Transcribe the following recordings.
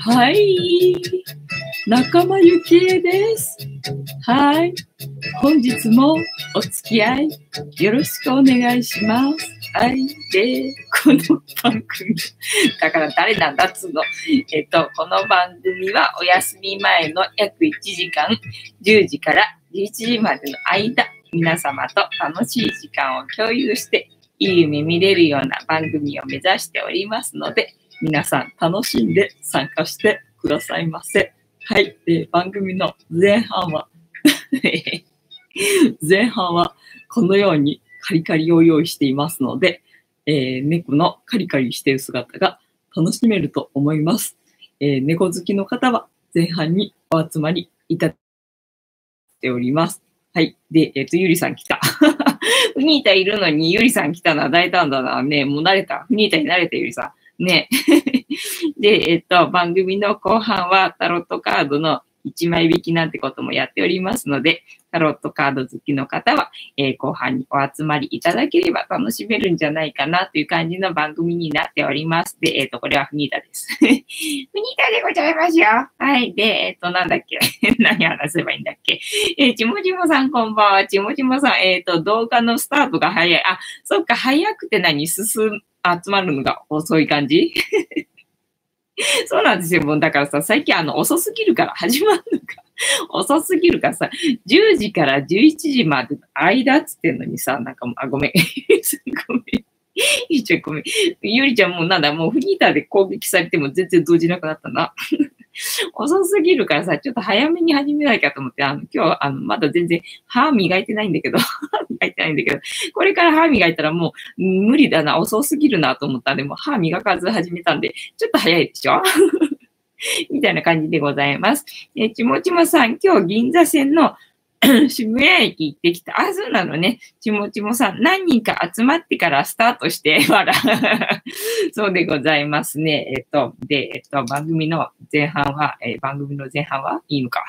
はい。仲間由紀恵です。はい。本日もお付き合いよろしくお願いします。はい。で、この番組、だから誰なんだっつうの。えっと、この番組はお休み前の約1時間、10時から11時までの間、皆様と楽しい時間を共有して、いい夢見れるような番組を目指しておりますので、皆さん楽しんで参加してくださいませ。はい。で、番組の前半は、前半はこのようにカリカリを用意していますので、えー猫のカリカリしている姿が楽しめると思います。えー猫好きの方は前半にお集まりいただいております。はい。で、えっ、と、ゆりさん来た。フニータいるのにゆりさん来たのは大胆だな。ねもう慣れた。フニータに慣れたゆりさん。ね で、えっ、と、番組の後半はタロットカードの1枚引きなんてこともやっておりますので、タロットカード好きの方は、えー後半にお集まりいただければ楽しめるんじゃないかなという感じの番組になっております。で、えっ、と、これはフニータです。フニータでございますよ。はい。で、えっ、と、なんだっけ？何話せばいいんだっけ？えーちもちもさんこんばんは。ちもちもさん、えっ、と、動画のスタートが早い。あ、そっか、早くて何？進む、集まるのが遅い感じ？そうなんですよ。もうだからさ、最近あの、遅すぎるから始まるのか。遅すぎるからさ、10時から11時まで間っつってんのにさ、なんかもう、あ、ごめん。ごめん。ゆりちゃんごめん。ゆりちゃんもうなんだ、もうフリーターで攻撃されても全然動じなくなったな。遅すぎるからさ、ちょっと早めに始めなきゃと思って、あの、今日、あの、まだ全然歯磨いてないんだけど、歯磨いてないんだけど、これから歯磨いたらもう無理だな、遅すぎるなと思ったんで、もう歯磨かず始めたんで、ちょっと早いでしょ？みたいな感じでございます。え、ちもちもさん、今日銀座線の 渋谷駅行ってきた。あ、そうなのね。ちもちもさん、何人か集まってからスタートして、わら。そうでございますね。えっと、で、えっと、番組の前半は、えー番組の前半はいいのか。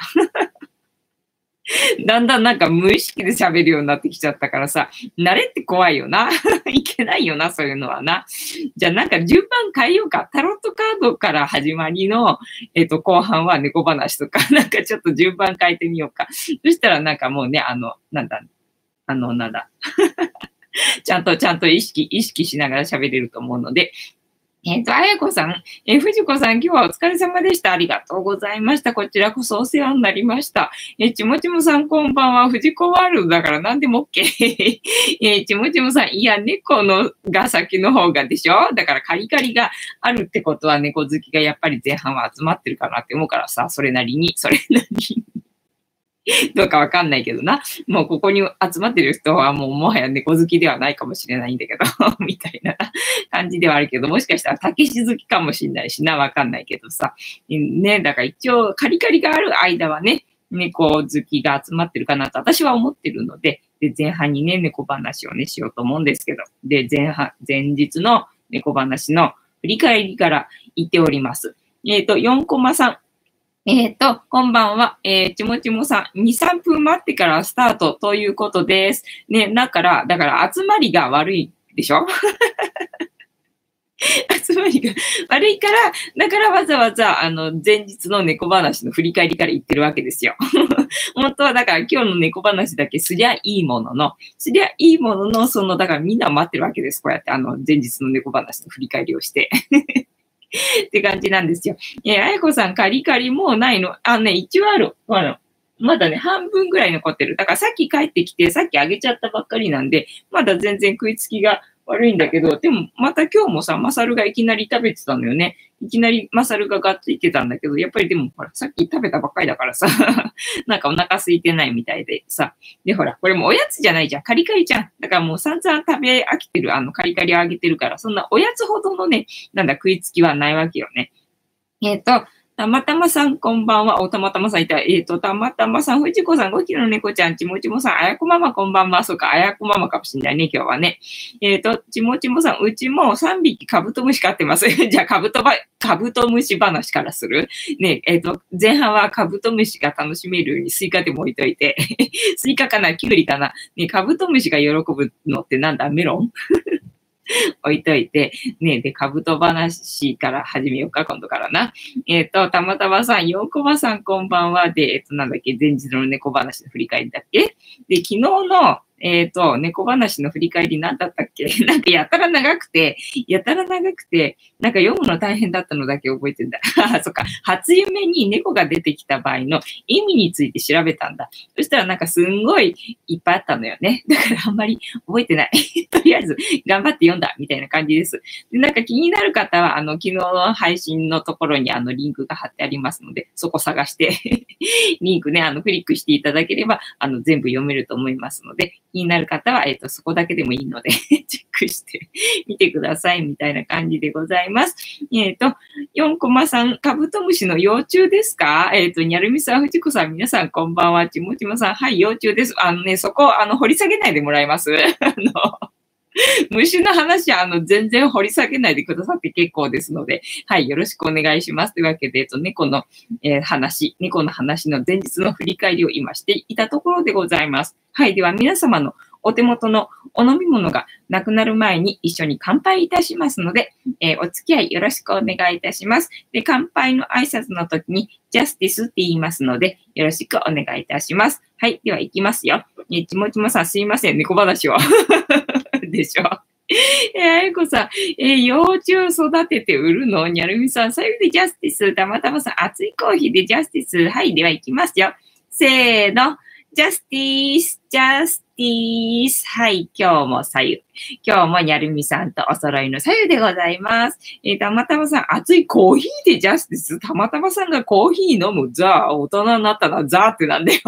だんだんなんか無意識で喋るようになってきちゃったからさ、慣れって怖いよな。いけないよな、そういうのはな。じゃあなんか順番変えようか。タロットカードから始まりの、えっ、と、後半は猫話とか、なんかちょっと順番変えてみようか。そしたらなんかもうね、あの、なんだ、あの、なんだ。ちゃんと、ちゃんと意識、意識しながら喋れると思うので、えっ、と、あやこさん、えー、藤子さん、今日はお疲れ様でした。ありがとうございました。こちらこそお世話になりました。えーちもちもさん、こんばんは。藤子ワールドだから何でも OK。えーちもちもさん、いや、猫のが先の方がでしょ？だからカリカリがあるってことは猫好きがやっぱり前半は集まってるかなって思うからさ、それなりに、それなりに。どうかわかんないけどな。もうここに集まってる人はもうもはや猫好きではないかもしれないんだけど、みたいな感じではあるけど、もしかしたら竹し好きかもしれないしな、わかんないけどさ。ね、だから一応カリカリがある間はね、猫好きが集まってるかなと私は思ってるので、で、前半にね、猫話をね、しようと思うんですけど、で、前半、前日の猫話の振り返りから言っております。えっ、と、4コマさん。えっ、と、こんばんは。えー、ちもちもさん、2、3分待ってからスタートということです。ね、だから、だから集まりが悪いでしょ？集まりが悪いから、だからわざわざ、あの、前日の猫話の振り返りから言ってるわけですよ。本当はだから今日の猫話だけすりゃいいものの、すりゃいいものの、その、だからみんな待ってるわけです。こうやってあの、前日の猫話の振り返りをして。って感じなんですよ。え、あやこさん、カリカリもうないのあ、ね、一応ある。あの、まだね、半分ぐらい残ってる。だからさっき帰ってきて、さっきあげちゃったばっかりなんで、まだ全然食いつきが悪いんだけど、でもまた今日もさ、マサルがいきなり食べてたのよね。いきなりマサルがガッといってたんだけど、やっぱりでもほら、さっき食べたばっかりだからさ、なんかお腹空いてないみたいでさ。で、ほら、これもおやつじゃないじゃん。カリカリじゃん。だからもう散々食べ飽きてる、あの、カリカリをあげてるから、そんなおやつほどのね、なんだ、食いつきはないわけよね。えっ、と、たまたまさん、こんばんは。お、たまたまさんいた。えっ、と、たまたまさん、藤子さん、5キロの猫ちゃん、ちもちもさん、あやこママ、こんばんは。そうか、あやこママかもしんないね、今日はね。えっ、と、ちもちもさん、うちも3匹カブトムシ飼ってます。じゃあ、カブトば、カブトムシ話からする？ね、えっ、と、前半はカブトムシが楽しめるようにスイカでも置いといて。スイカかな？キュウリかな？ね、カブトムシが喜ぶのってなんだ？メロン？置いといて、ねで、カブト話から始めようか、今度からな。えっ、ー、と、たまたまさん、ようこばさんこんばんは。で、えっ、ー、と、なんだっけ、前日の猫話の振り返りだっけ？で、昨日の、えっ、ー、と、猫話の振り返り何だったっけ？なんかやたら長くて、やたら長くて、なんか読むの大変だったのだけ覚えてんだ。あそっか。初夢に猫が出てきた場合の意味について調べたんだ。そしたらなんかすんごいいっぱいあったのよね。だからあんまり覚えてない。とりあえず頑張って読んだみたいな感じです。で、なんか気になる方は、あの、昨日の配信のところにあのリンクが貼ってありますので、そこ探してリンクね、あの、クリックしていただければ、あの、全部読めると思いますので、気になる方は、えっ、ー、と、そこだけでもいいので チェックしてみてください、みたいな感じでございます。えっ、ー、と、4コマさん、カブトムシの幼虫ですか？えっ、ー、と、にゃるみさん、ふちこさん、皆さん、こんばんは。ちもちもさん、はい、幼虫です。あのね、そこ、あの、掘り下げないでもらいます？あの、虫の話は、あの、全然掘り下げないでくださって結構ですので、はい、よろしくお願いします。というわけで、えっと、猫の、えー、話、猫の話の前日の振り返りを今していたところでございます。はい、では皆様のお手元のお飲み物がなくなる前に一緒に乾杯いたしますので、えー、お付き合いよろしくお願いいたします。で、乾杯の挨拶の時に、ジャスティスって言いますので、よろしくお願いいたします。はい、では行きますよ。え、ちもちもさんすいません、猫話を。でしょ？え、あやこさん、え、幼虫育てて売るの？にゃるみさん、最後でジャスティス。たまたまさん、熱いコーヒーでジャスティス。はい、では行きますよ。せーの。ジャスティス、ジャスティス。はい、今日も左右。今日もにゃるみさんとお揃いの左右でございます。えー、たまたまさん、熱いコーヒーでジャスティス。たまたまさんがコーヒー飲む。ザー、大人になったらザーってなんだよ。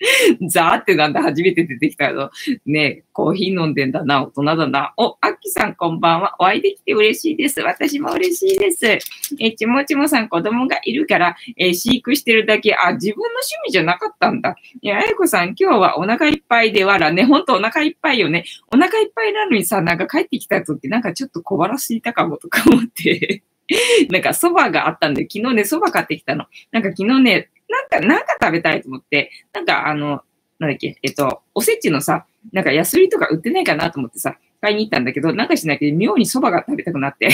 ザーってなんだ、初めて出てきたけど、ねコーヒー飲んでんだな、大人だな。お、アッキさんこんばんは。お会いできて嬉しいです。私も嬉しいです。え、ちもちもさん子供がいるから、え飼育してるだけ、あ、自分の趣味じゃなかったんだ。え、あやこさん今日はお腹いっぱいでわらね。ほんとお腹いっぱいよね。お腹いっぱいなのにさ、なんか帰ってきた時なんかちょっと小腹すいたかもとか思って。なんか蕎麦があったんで、昨日ね、蕎麦買ってきたの。なんか昨日ね、なんか、なんか食べたいと思って、なんかあの、なんだっけ、えっと、おせちのさ、なんかヤスリとか売ってないかなと思ってさ、買いに行ったんだけど、なんかしないけど妙に蕎麦が食べたくなって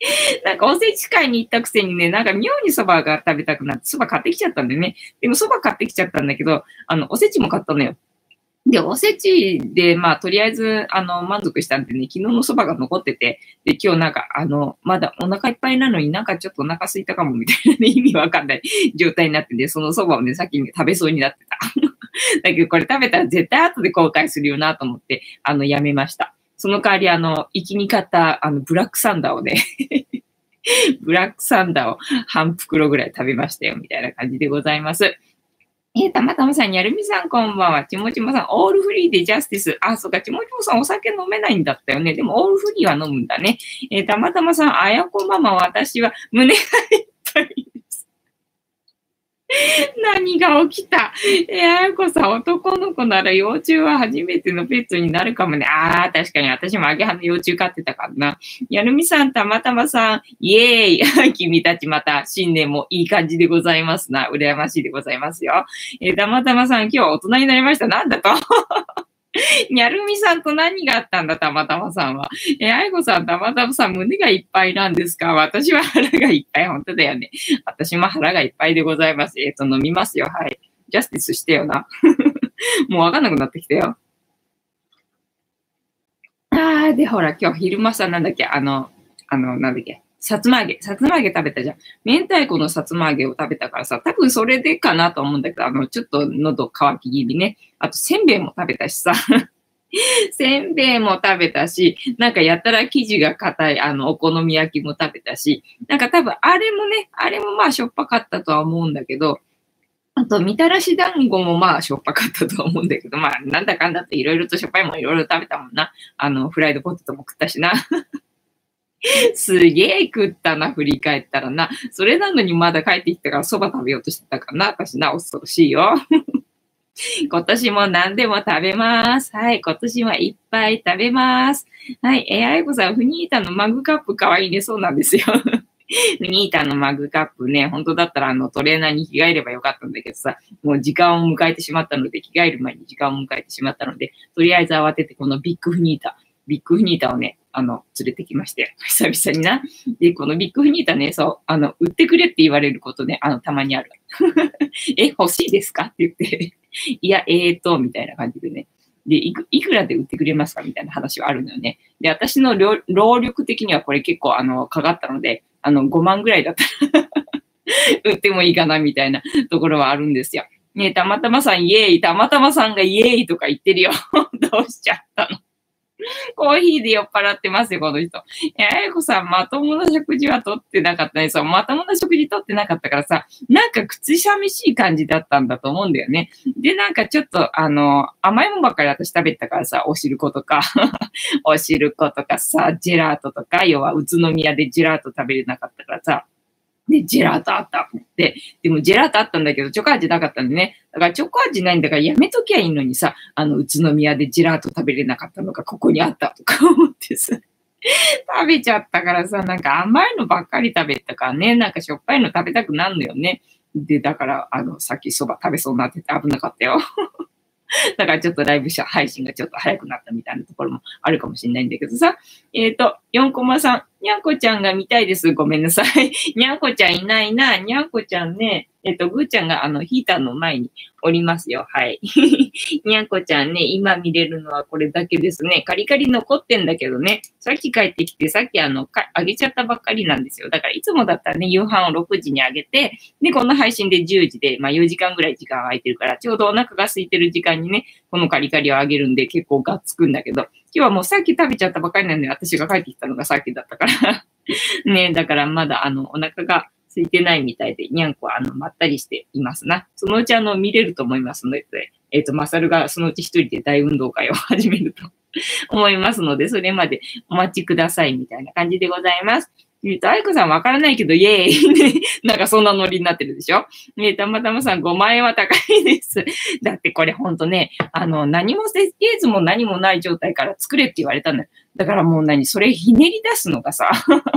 なんかおせち買いに行ったくせにね、なんか妙に蕎麦が食べたくなって、蕎麦買ってきちゃったんだよね。でも蕎麦買ってきちゃったんだけど、あの、おせちも買ったのよ。で、おせちで、まあ、とりあえず、あの、満足したんでね、昨日のそばが残ってて、で、今日なんか、あの、まだお腹いっぱいなのになんかちょっとお腹空いたかもみたいなね、意味わかんない 状態になってて、そのそばをね、先に食べそうになってた。だけど、これ食べたら絶対後で後悔するよなと思って、あの、やめました。その代わり、あの、行きに買った、あの、ブラックサンダーをねブラックサンダーを半袋ぐらい食べましたよ、みたいな感じでございます。えー、たまたまさん、やるみさん、こんばんは。ちもちもさん、オールフリーでジャスティス。あ、そうか、ちもちもさん、お酒飲めないんだったよね。でも、オールフリーは飲むんだね。えー、たまたまさん、あやこママ、私は胸がいっぱい 何が起きた？えあやこさん、男の子なら幼虫は初めてのペットになるかもね。ああ、確かに私もアゲハの幼虫飼ってたからな。やるみさん、たまたまさん、イエーイ 君たちまた新年もいい感じでございますな。羨ましいでございますよ。えー、たまたまさん、今日は大人になりました。なんだと？にゃるみさんと何があったんだ、たまたまさんは。え、あいこさん、たまたまさん、胸がいっぱいなんですか？私は腹がいっぱい。本当だよね。私も腹がいっぱいでございます。えっ、ー、と、飲みますよ。はい。ジャスティスしてよな。もうわかんなくなってきたよ。あー、で、ほら、今日昼間さん、なんだっけ、あの、あの、なんだっけ、さつま揚げ、さつま揚げ食べたじゃん。明太子のさつま揚げを食べたからさ、多分それでかなと思うんだけど、あの、ちょっと喉乾き気味ね。あと、せんべいも食べたしさ。せんべいも食べたし、なんかやたら生地が硬い、あの、お好み焼きも食べたし、なんか多分あれもね、あれもまあしょっぱかったとは思うんだけど、あと、みたらし団子もまあしょっぱかったとは思うんだけど、まあなんだかんだっていろいろとしょっぱいもいろいろ食べたもんな。あの、フライドポテトも食ったしな。すげえ食ったな、振り返ったらな。それなのにまだ帰ってきたから蕎麦食べようとしてたかな。私な、恐ろしいよ。今年も何でも食べます。はい。今年はいっぱい食べます。はい。えー、あいこさん、フニータのマグカップかわいいね。そうなんですよ。フニータのマグカップね、本当だったらあのトレーナーに着替えればよかったんだけどさ、もう時間を迎えてしまったので、着替える前に時間を迎えてしまったので、とりあえず慌ててこのビッグフニータ、ビッグフニータをね、あの、連れてきまして、久々にな。で、このビッグフニータね、そう、あの、売ってくれって言われることね、あの、たまにある。え、欲しいですか？って言って いや、えーと、みたいな感じでね。で、いく、いくらで売ってくれますか？みたいな話はあるのよね。で、私の労力的にはこれ結構、あの、かかったので、あの、5万ぐらいだったら 売ってもいいかな、みたいなところはあるんですよ。ねたまたまさんイエーイ、たまたまさんがイエーイとか言ってるよ。どうしちゃったの？コーヒーで酔っ払ってますよ、この人。え、あやこさん、まともな食事はとってなかったね。そう、まともな食事とってなかったからさ、なんか口寂しい感じだったんだと思うんだよね。で、なんかちょっと、あの、甘いもんばっかり私食べてたからさ、お汁粉とか お汁粉とかさ、ジェラートとか、要は宇都宮でジェラート食べれなかったからさ、で、ジェラートあったって。でもジェラートあったんだけど、チョコ味なかったんでね。だからチョコ味ないんだからやめときゃいいのにさ、あの、宇都宮でジェラート食べれなかったのがここにあったとか思ってさ。食べちゃったからさ、なんか甘いのばっかり食べたからね、なんかしょっぱいの食べたくなるのよね。で、だから、あの、さっき蕎麦食べそうになってて危なかったよ。だからちょっとライブ配信がちょっと早くなったみたいなところもあるかもしれないんだけどさ。えっ、ー、と、4コマさん、にゃんこちゃんが見たいです。ごめんなさい。にゃんこちゃんいないな。にゃんこちゃんね、えっ、と、ぐーちゃんがあの、ヒーターの前におりますよ。はい。にゃんこちゃんね、今見れるのはこれだけですね。カリカリ残ってんだけどね、さっき帰ってきて、さっきあの、あげちゃったばっかりなんですよ。だからいつもだったらね、夕飯を6時にあげて、で、この配信で10時で、まあ4時間ぐらい時間空いてるから、ちょうどお腹が空いてる時間にね、このカリカリをあげるんで結構がっつくんだけど、今日はもうさっき食べちゃったばっかりなんで、私が帰ってきたのがさっきだったから ね、だからまだあの、お腹が空いてないみたいで、にゃんこはあの、まったりしていますな。そのうちあの、見れると思いますので、えっ、ー、と、まさるがそのうち一人で大運動会を 始めると 思いますので、それまでお待ちくださいみたいな感じでございます。えっと、あいこさんわからないけど、イェーイ なんかそんなノリになってるでしょ？ねたまたまさん5万円は高いです。だってこれほんとね、あの、何も設計図も何もない状態から作れって言われたんだよ。だからもう何それひねり出すのがさ、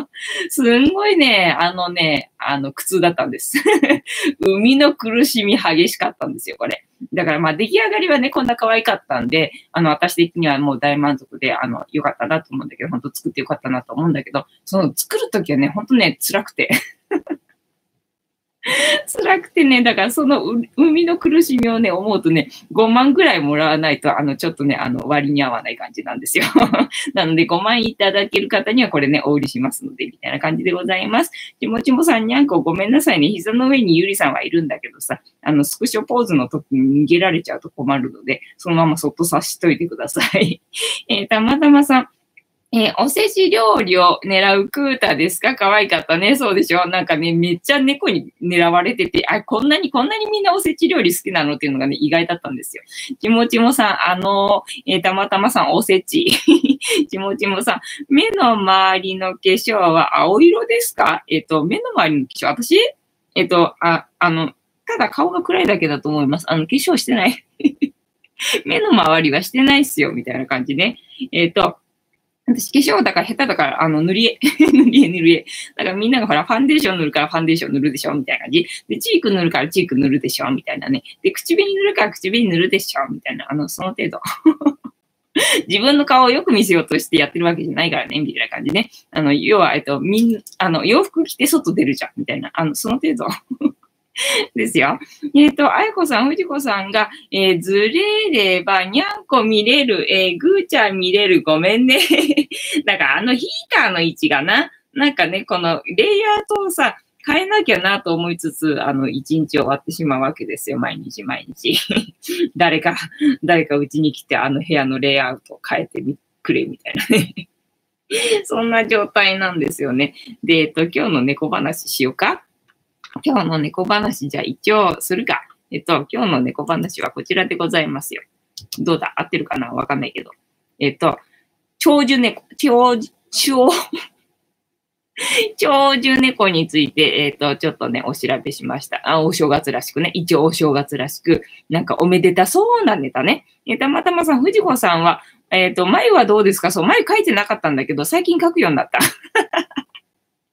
すんごいね、あのね、あの、苦痛だったんです。生みの苦しみ激しかったんですよ、これ。だからまあ出来上がりはね、こんな可愛かったんで、あの、私的にはもう大満足で、あの、良かったなと思うんだけど、本当作って良かったなと思うんだけど、その作るときはね、本当ね、辛くて 辛くてね、だからその生みの苦しみをね、思うとね、5万ぐらいもらわないと、あの、ちょっとね、あの、割に合わない感じなんですよ。なので、5万いただける方にはこれね、お売りしますので、みたいな感じでございます。ちもちもさんにゃんこごめんなさいね。膝の上にゆりさんはいるんだけどさ、あの、スクショポーズの時に逃げられちゃうと困るので、そのままそっとさしといてください。えー、たまたまさん、えー、おせち料理を狙うクータですか？可愛かったね。そうでしょ？なんかね、めっちゃ猫に狙われてて、あ、こんなに、こんなにみんなおせち料理好きなのっていうのがね、意外だったんですよ。ちもちもさん、あの、えー、たまたまさん、おせち。ちもちもさん、目の周りの化粧は青色ですか？えっ、と、目の周りの化粧、私？えっ、と、あ、あの、ただ顔が暗いだけだと思います。あの、化粧してない。目の周りはしてないっすよ、みたいな感じね。えっ、と、私化粧だから下手だから、あの、塗り絵、塗り絵、塗り絵。だからみんながほら、ファンデーション塗るからファンデーション塗るでしょみたいな感じ。で、チーク塗るからチーク塗るでしょみたいなね。で、口紅塗るから口紅塗るでしょみたいな、あの、その程度。自分の顔をよく見せようとしてやってるわけじゃないからね、みたいな感じね。あの、要は、えっと、みん、あの、洋服着て外出るじゃん、みたいな。あの、その程度。ですよ。えっ、ー、と、あやこさん、藤子さんが、えー、ずれれば、にゃんこ見れる、えー、ぐーちゃん見れる、ごめんね。だから、あのヒーターの位置がな、なんかね、このレイヤーとさ、変えなきゃなと思いつつ、あの、一日終わってしまうわけですよ。毎日毎日。誰か、誰かうちに来て、あの部屋のレイアウトを変えてみくれ、みたいなね。そんな状態なんですよね。で、えっと、今日の猫話しようか。今日の猫話じゃ一応するか。えっと、今日の猫話はこちらでございますよ。どうだ？合ってるかな？わかんないけど。えっと、長寿猫、長、長、長寿猫について、えっ、と、ちょっとね、お調べしました。あ、お正月らしくね。一応お正月らしく、なんかおめでたそうなネタね。えたまたまさん、藤子さんは、えっ、と、眉はどうですか？そう、眉書いてなかったんだけど、最近書くようになった。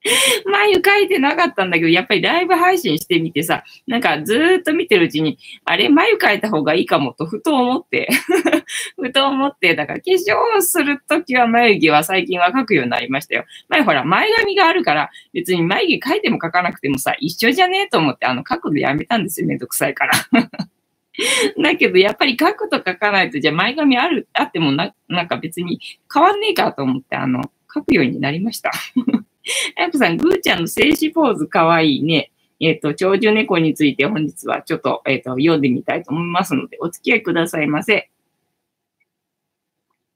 眉描いてなかったんだけど、やっぱりライブ配信してみてさ、なんかずーっと見てるうちに、あれ、眉描いた方がいいかもと、ふと思って ふと思って、だから化粧するときは眉毛は最近は描くようになりましたよ。前ほら、前髪があるから、別に眉毛描いても描かなくてもさ、一緒じゃねえと思って、あの、描くのやめたんですよ。めんどくさいから だけど、やっぱり書くと書かないと、じゃあ前髪ある、あってもな、なんか別に変わんねえかと思って、あの、書くようになりました。あ やこさん、ぐーちゃんの静止ポーズかわいいね。えっ、ー、と、長寿猫について本日はちょっと、えっ、ー、と、読んでみたいと思いますので、お付き合いくださいませ。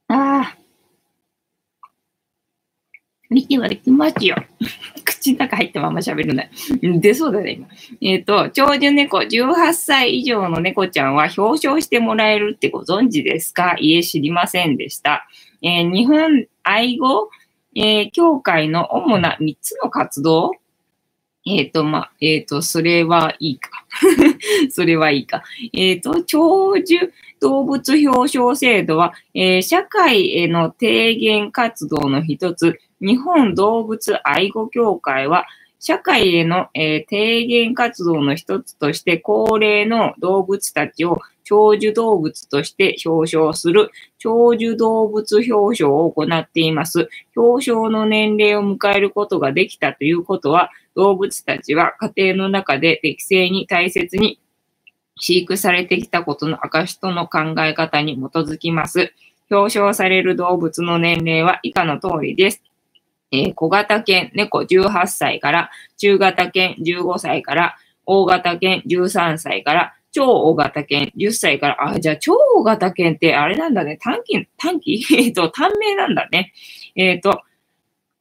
ああ。息はできますよ。口の中入ったまま喋るな。出そうだね、今。えっ、ー、と、長寿猫、18歳以上の猫ちゃんは表彰してもらえるってご存知ですか？いえ、知りませんでした。えー、日本愛護、えー、協会の主な3つの活動？えっ、ー、と、ま、えっ、ー、と、それはいいか。それはいいか。えっ、ー、と、長寿動物表彰制度は、え、社会への提言活動の一つ、日本動物愛護協会は、社会への、え、提言活動の一つとして、高齢の動物たちを長寿動物として表彰する長寿動物表彰を行っています。表彰の年齢を迎えることができたということは、動物たちは家庭の中で適正に大切に飼育されてきたことの証との考え方に基づきます。表彰される動物の年齢は以下の通りです。えー、小型犬、猫18歳から、中型犬15歳から、大型犬13歳から、超大型犬10歳から、あ、じゃあ超大型犬ってあれなんだね。短期、短期？えっと、短命なんだね。えっ、ー、と、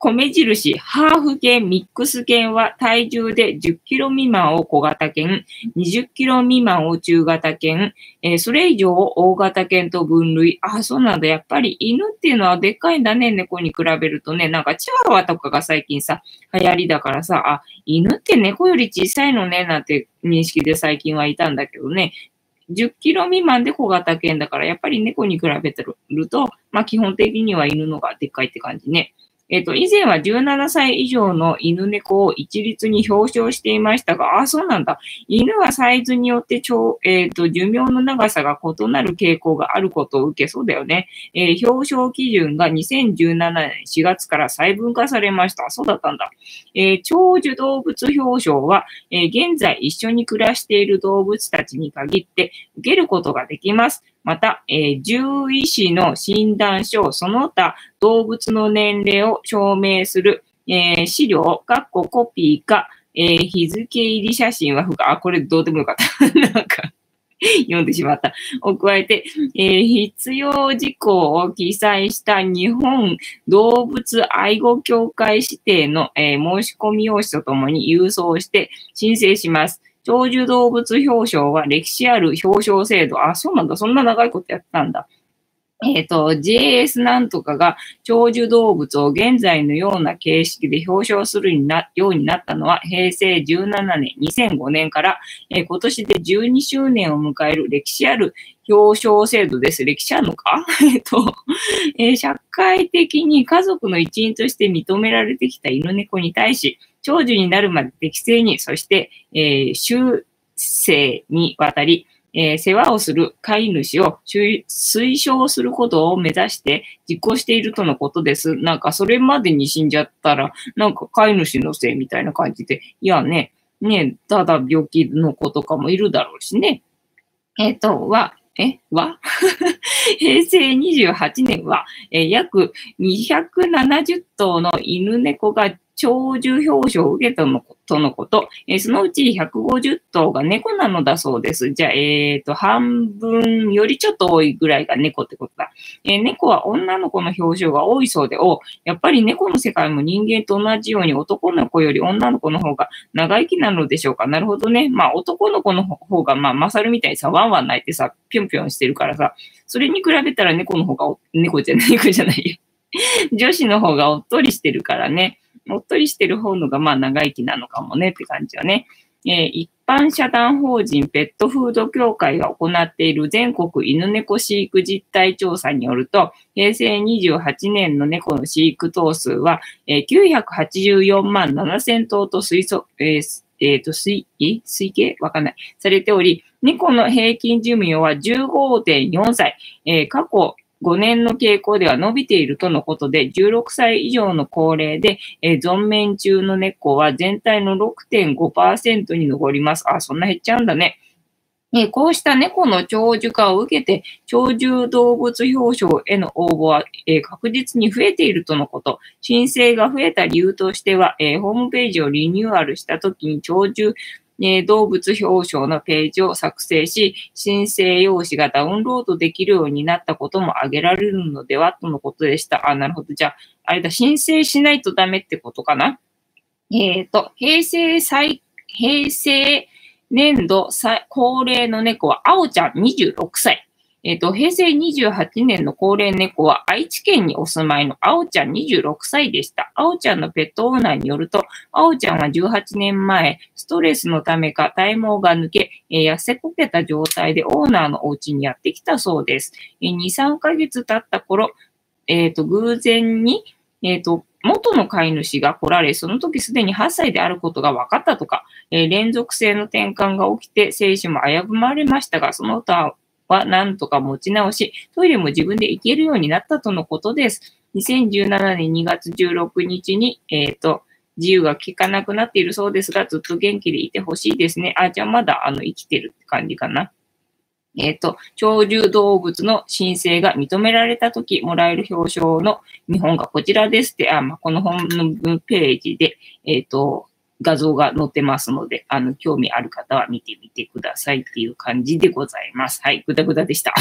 米印、ハーフ犬、ミックス犬は体重で10キロ未満を小型犬、20キロ未満を中型犬、えー、それ以上を大型犬と分類。あ、そうなんだ。やっぱり犬っていうのはでっかいんだね、猫に比べるとね。なんかチワワとかが最近さ、流行りだからさ、あ、犬って猫より小さいのね、なんて認識で最近はいたんだけどね。10キロ未満で小型犬だから、やっぱり猫に比べてると、まあ基本的には犬のがでっかいって感じね。えっ、と、以前は17歳以上の犬猫を一律に表彰していましたが、ああ、そうなんだ。犬はサイズによって超、えっ、と、寿命の長さが異なる傾向があることを受け、そうだよね。えー、表彰基準が2017年4月から細分化されました。そうだったんだ。え、長寿動物表彰は、え、現在一緒に暮らしている動物たちに限って受けることができます。また、えー、獣医師の診断書、その他動物の年齢を証明する、えー、資料、かっこコピーか、えー、日付入り写真は不可、あ、これどうでもよかった。なんか読んでしまった。を加えて、えー、必要事項を記載した日本動物愛護協会指定の、えー、申し込み用紙とともに郵送して申請します。長寿動物表彰は歴史ある表彰制度。あ、そうなんだ。そんな長いことやったんだ。えっ、ー、と、JS なんとかが長寿動物を現在のような形式で表彰するようになったのは平成17年、2005年から、えー、今年で12周年を迎える歴史ある表彰制度です。歴史あるのか？えっと、えー、社会的に家族の一員として認められてきた犬猫に対し、長寿になるまで適正に、そして、えー、修正にわたり、えー、世話をする飼い主を推奨することを目指して実行しているとのことです。なんかそれまでに死んじゃったら、なんか飼い主のせいみたいな感じで、いやね、ね、ただ病気の子とかもいるだろうしね。えっ、ー、と、は、えは？平成28年は、えー、約270頭の犬猫が長寿表彰を受けたのとのこと、えー、そのうち150頭が猫なのだそうです。じゃあ、えっ、ー、と、半分よりちょっと多いぐらいが猫ってことだ。えー、猫は女の子の表彰が多いそうで、お、やっぱり猫の世界も人間と同じように男の子より女の子の方が長生きなのでしょうか。なるほどね。まあ、男の子の方が、まあ、勝るみたいにさ、ワンワン泣いてさ、ぴょんぴょんしてるからさ、それに比べたら猫の方が、猫じゃない、猫じゃないよ。女子の方がおっとりしてるからね。おっとりしてる方のがまあ長生きなのかもねって感じよね。えー一般社団法人ペットフード協会が行っている全国犬猫飼育実態調査によると、平成28年の猫の飼育頭数は、えー984万7000頭と推測、えーえーと推推計？わかんない。されており、猫の平均寿命は15.4歳。えー過去5年の傾向では伸びているとのことで、16歳以上の高齢で、えー存面中の猫は全体の6.5%に上ります。あ、そんな減っちゃうんだね。こうした猫の長寿化を受けて、長寿動物表彰への応募は、確実に増えているとのこと。申請が増えた理由としては、ホームページをリニューアルしたときに長寿え動物表彰のページを作成し、申請用紙がダウンロードできるようになったことも挙げられるのではとのことでした。あ、なるほど。じゃあ、あれだ、申請しないとダメってことかな？えっ、と、平成最、平成年度最高齢の猫は、あおちゃん26歳。えっ、と、平成28年の高齢猫は愛知県にお住まいのあおちゃん26歳でした。あおちゃんのペットオーナーによると、あおちゃんは18年前、ストレスのためか体毛が抜け、えー痩せこけた状態でオーナーのお家にやってきたそうです。えー2、3ヶ月経った頃、えっ、と、偶然に、えっ、と、元の飼い主が来られ、その時すでに8歳であることが分かったとか、え連続性の転換が起きて、生死も危ぶまれましたが、その他は何とか持ち直し、トイレも自分で行けるようになったとのことです。2017年2月16日に、えっ、と、自由が利かなくなっているそうですが、ずっと元気でいてほしいですね。あ、じゃあまだ、あの、生きてるって感じかな。えっ、と、鳥獣動物の申請が認められたときもらえる表彰の見本がこちらですって、あ、まあ、この本のページで、えっ、と、画像が載ってますので、あの、興味ある方は見てみてくださいっていう感じでございます。はい、ぐだぐだでした。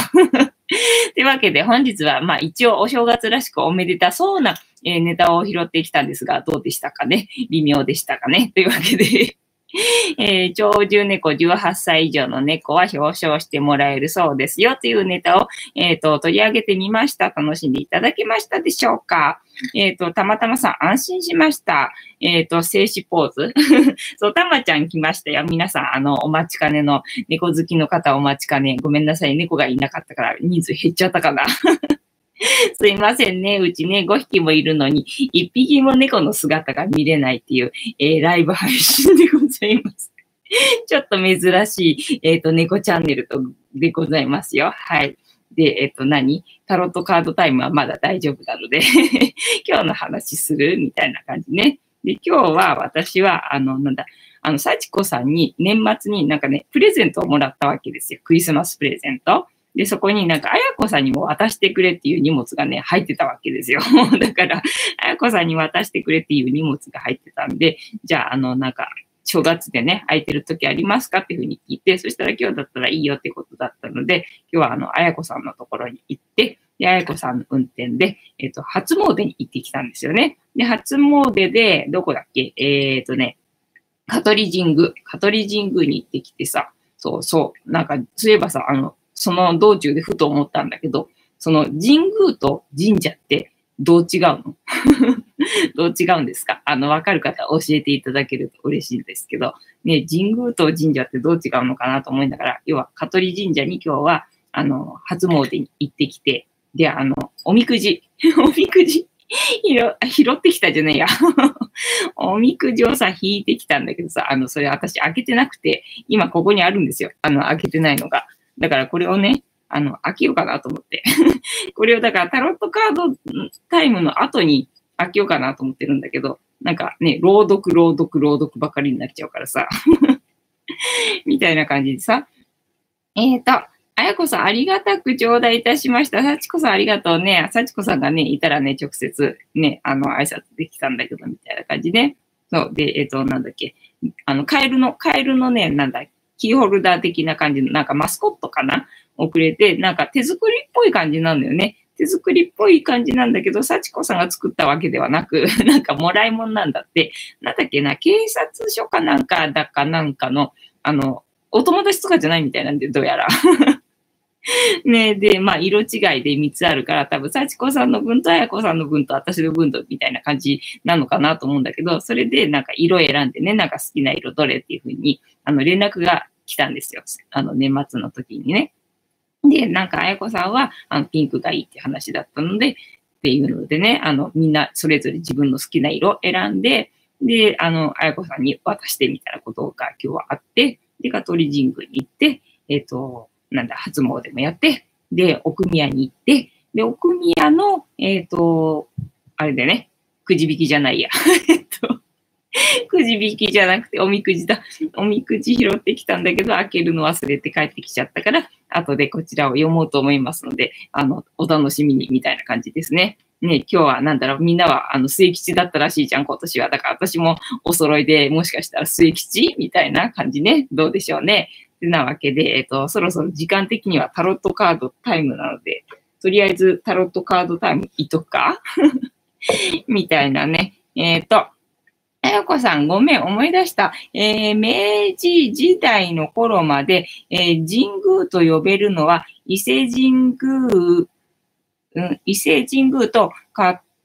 というわけで、本日は、まあ、一応お正月らしくおめでたそうな、えネタを拾ってきたんですが、どうでしたかね？微妙でしたかね？というわけで、えー長寿猫18歳以上の猫は表彰してもらえるそうですよというネタを、えっ、と、取り上げてみました。楽しんでいただけましたでしょうかえっ、と、たまたまさん安心しました。えっ、と、静止ポーズ。そう、たまちゃん来ましたよ。皆さん、あの、お待ちかねの猫好きの方お待ちかね。ごめんなさい。猫がいなかったから人数減っちゃったかな。すいませんね。うちね、5匹もいるのに、1匹も猫の姿が見れないっていう、えーライブ配信でございます。ちょっと珍しい、えっ、と、猫チャンネルとでございますよ。はい。で、えっ、と、何？タロットカードタイムはまだ大丈夫なので、今日の話するみたいな感じね。で、今日は私は、あの、なんだ、あの、幸子さんに年末になんかね、プレゼントをもらったわけですよ。クリスマスプレゼント。で、そこになんか、あやこさんにも渡してくれっていう荷物がね、入ってたわけですよ。だから、あやこさんに渡してくれっていう荷物が入ってたんで、じゃあ、あの、なんか、正月でね、空いてる時ありますかっていうふうに聞いて、そしたら今日だったらいいよってことだったので、今日はあの、あやこさんのところに行って、で、あやこさんの運転で、えっ、と、初詣に行ってきたんですよね。で、初詣で、どこだっけ？えっ、とね、香取神宮、香取神宮に行ってきてさ、そうそう、なんか、そういえばさ、あの、その道中でふと思ったんだけど、その神宮と神社ってどう違うの？どう違うんですか？あの、わかる方教えていただけると嬉しいんですけど、ね、神宮と神社ってどう違うのかなと思いながら、要は、香取神社に今日は、あの、初詣に行ってきて、で、あの、おみくじ、おみくじ、拾ってきたじゃねえや。おみくじをさ、引いてきたんだけどさ、あの、それ私開けてなくて、今ここにあるんですよ。あの、開けてないのが。だからこれをね、あの、開けようかなと思って。これをだからタロットカードタイムの後に開けようかなと思ってるんだけど、なんかね、朗読、朗読、朗読ばかりになっちゃうからさ。みたいな感じでさ。えっ、ー、と、あやこさん、ありがたく頂戴いたしました。さちこさん、ありがとうね。さちこさんがね、いたらね、直接ね、あの、挨拶できたんだけど、みたいな感じで。そう。で、えっ、と、なんだっけ。あの、カエルの、カエルのね、なんだっけ、キーホルダー的な感じの、なんかマスコットかな？遅れて、なんか手作りっぽい感じなんだよね。手作りっぽい感じなんだけど、幸子さんが作ったわけではなく、なんかもらい物なんだって。なんだっけな、警察署かなんかだかなんかの、あの、お友達とかじゃないみたいなんで、どうやら。ねで、まあ、色違いで3つあるから、多分、幸子さんの分と綾子さんの分と私の分とみたいな感じなのかなと思うんだけど、それでなんか色選んでね、なんか好きな色どれっていうふうに、あの、連絡が来たんですよ。あの、年末の時にね。で、なんか、綾子さんは、あの、ピンクがいいって話だったので、っていうのでね、あの、みんなそれぞれ自分の好きな色選んで、で、あの、綾子さんに渡してみたいなことが今日はあって、で、香取神宮に行って、えっ、ー、と、なんだ、初詣もやって、で、奥宮に行って、で、奥宮の、えっ、ー、と、あれでね、くじ引きじゃないや。えっと、くじ引きじゃなくて、おみくじだ。おみくじ拾ってきたんだけど、開けるの忘れて帰ってきちゃったから、後でこちらを読もうと思いますので、あの、お楽しみに、みたいな感じですね。ね、今日はなんだろう、みんなはあの末吉だったらしいじゃん、今年は。だから私もお揃いでもしかしたら末吉？みたいな感じね。どうでしょうね。てなわけで、えっ、と、そろそろ時間的にはタロットカードタイムなので、とりあえずタロットカードタイムいとか？みたいなね。えっ、ー、と、あやこさん、ごめん、思い出した。えー、明治時代の頃まで、えー、神宮と呼べるのは、伊勢神宮、うん、伊勢神宮と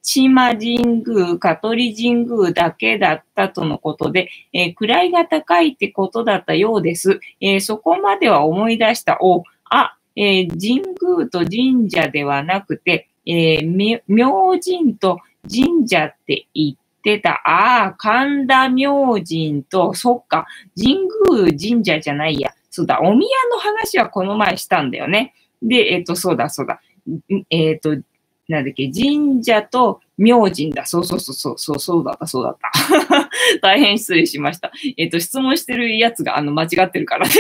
千島神宮、香取神宮だけだったとのことで、えー、位が高いってことだったようです。えー、そこまでは思い出した。お、あ、えー、神宮と神社ではなくて、えー、明神と神社って言ってた。ああ、神田明神と、そっか、神宮神社じゃないや。そうだ、お宮の話はこの前したんだよね。で、えっ、ー、と、そうだ、そうだ。えっ、ー、と、なんだっけ、神社と明神だ。そうそうそうそう、そうそうだった、そうだった。大変失礼しました。えっ、ー、と、質問してるやつが、あの、間違ってるからね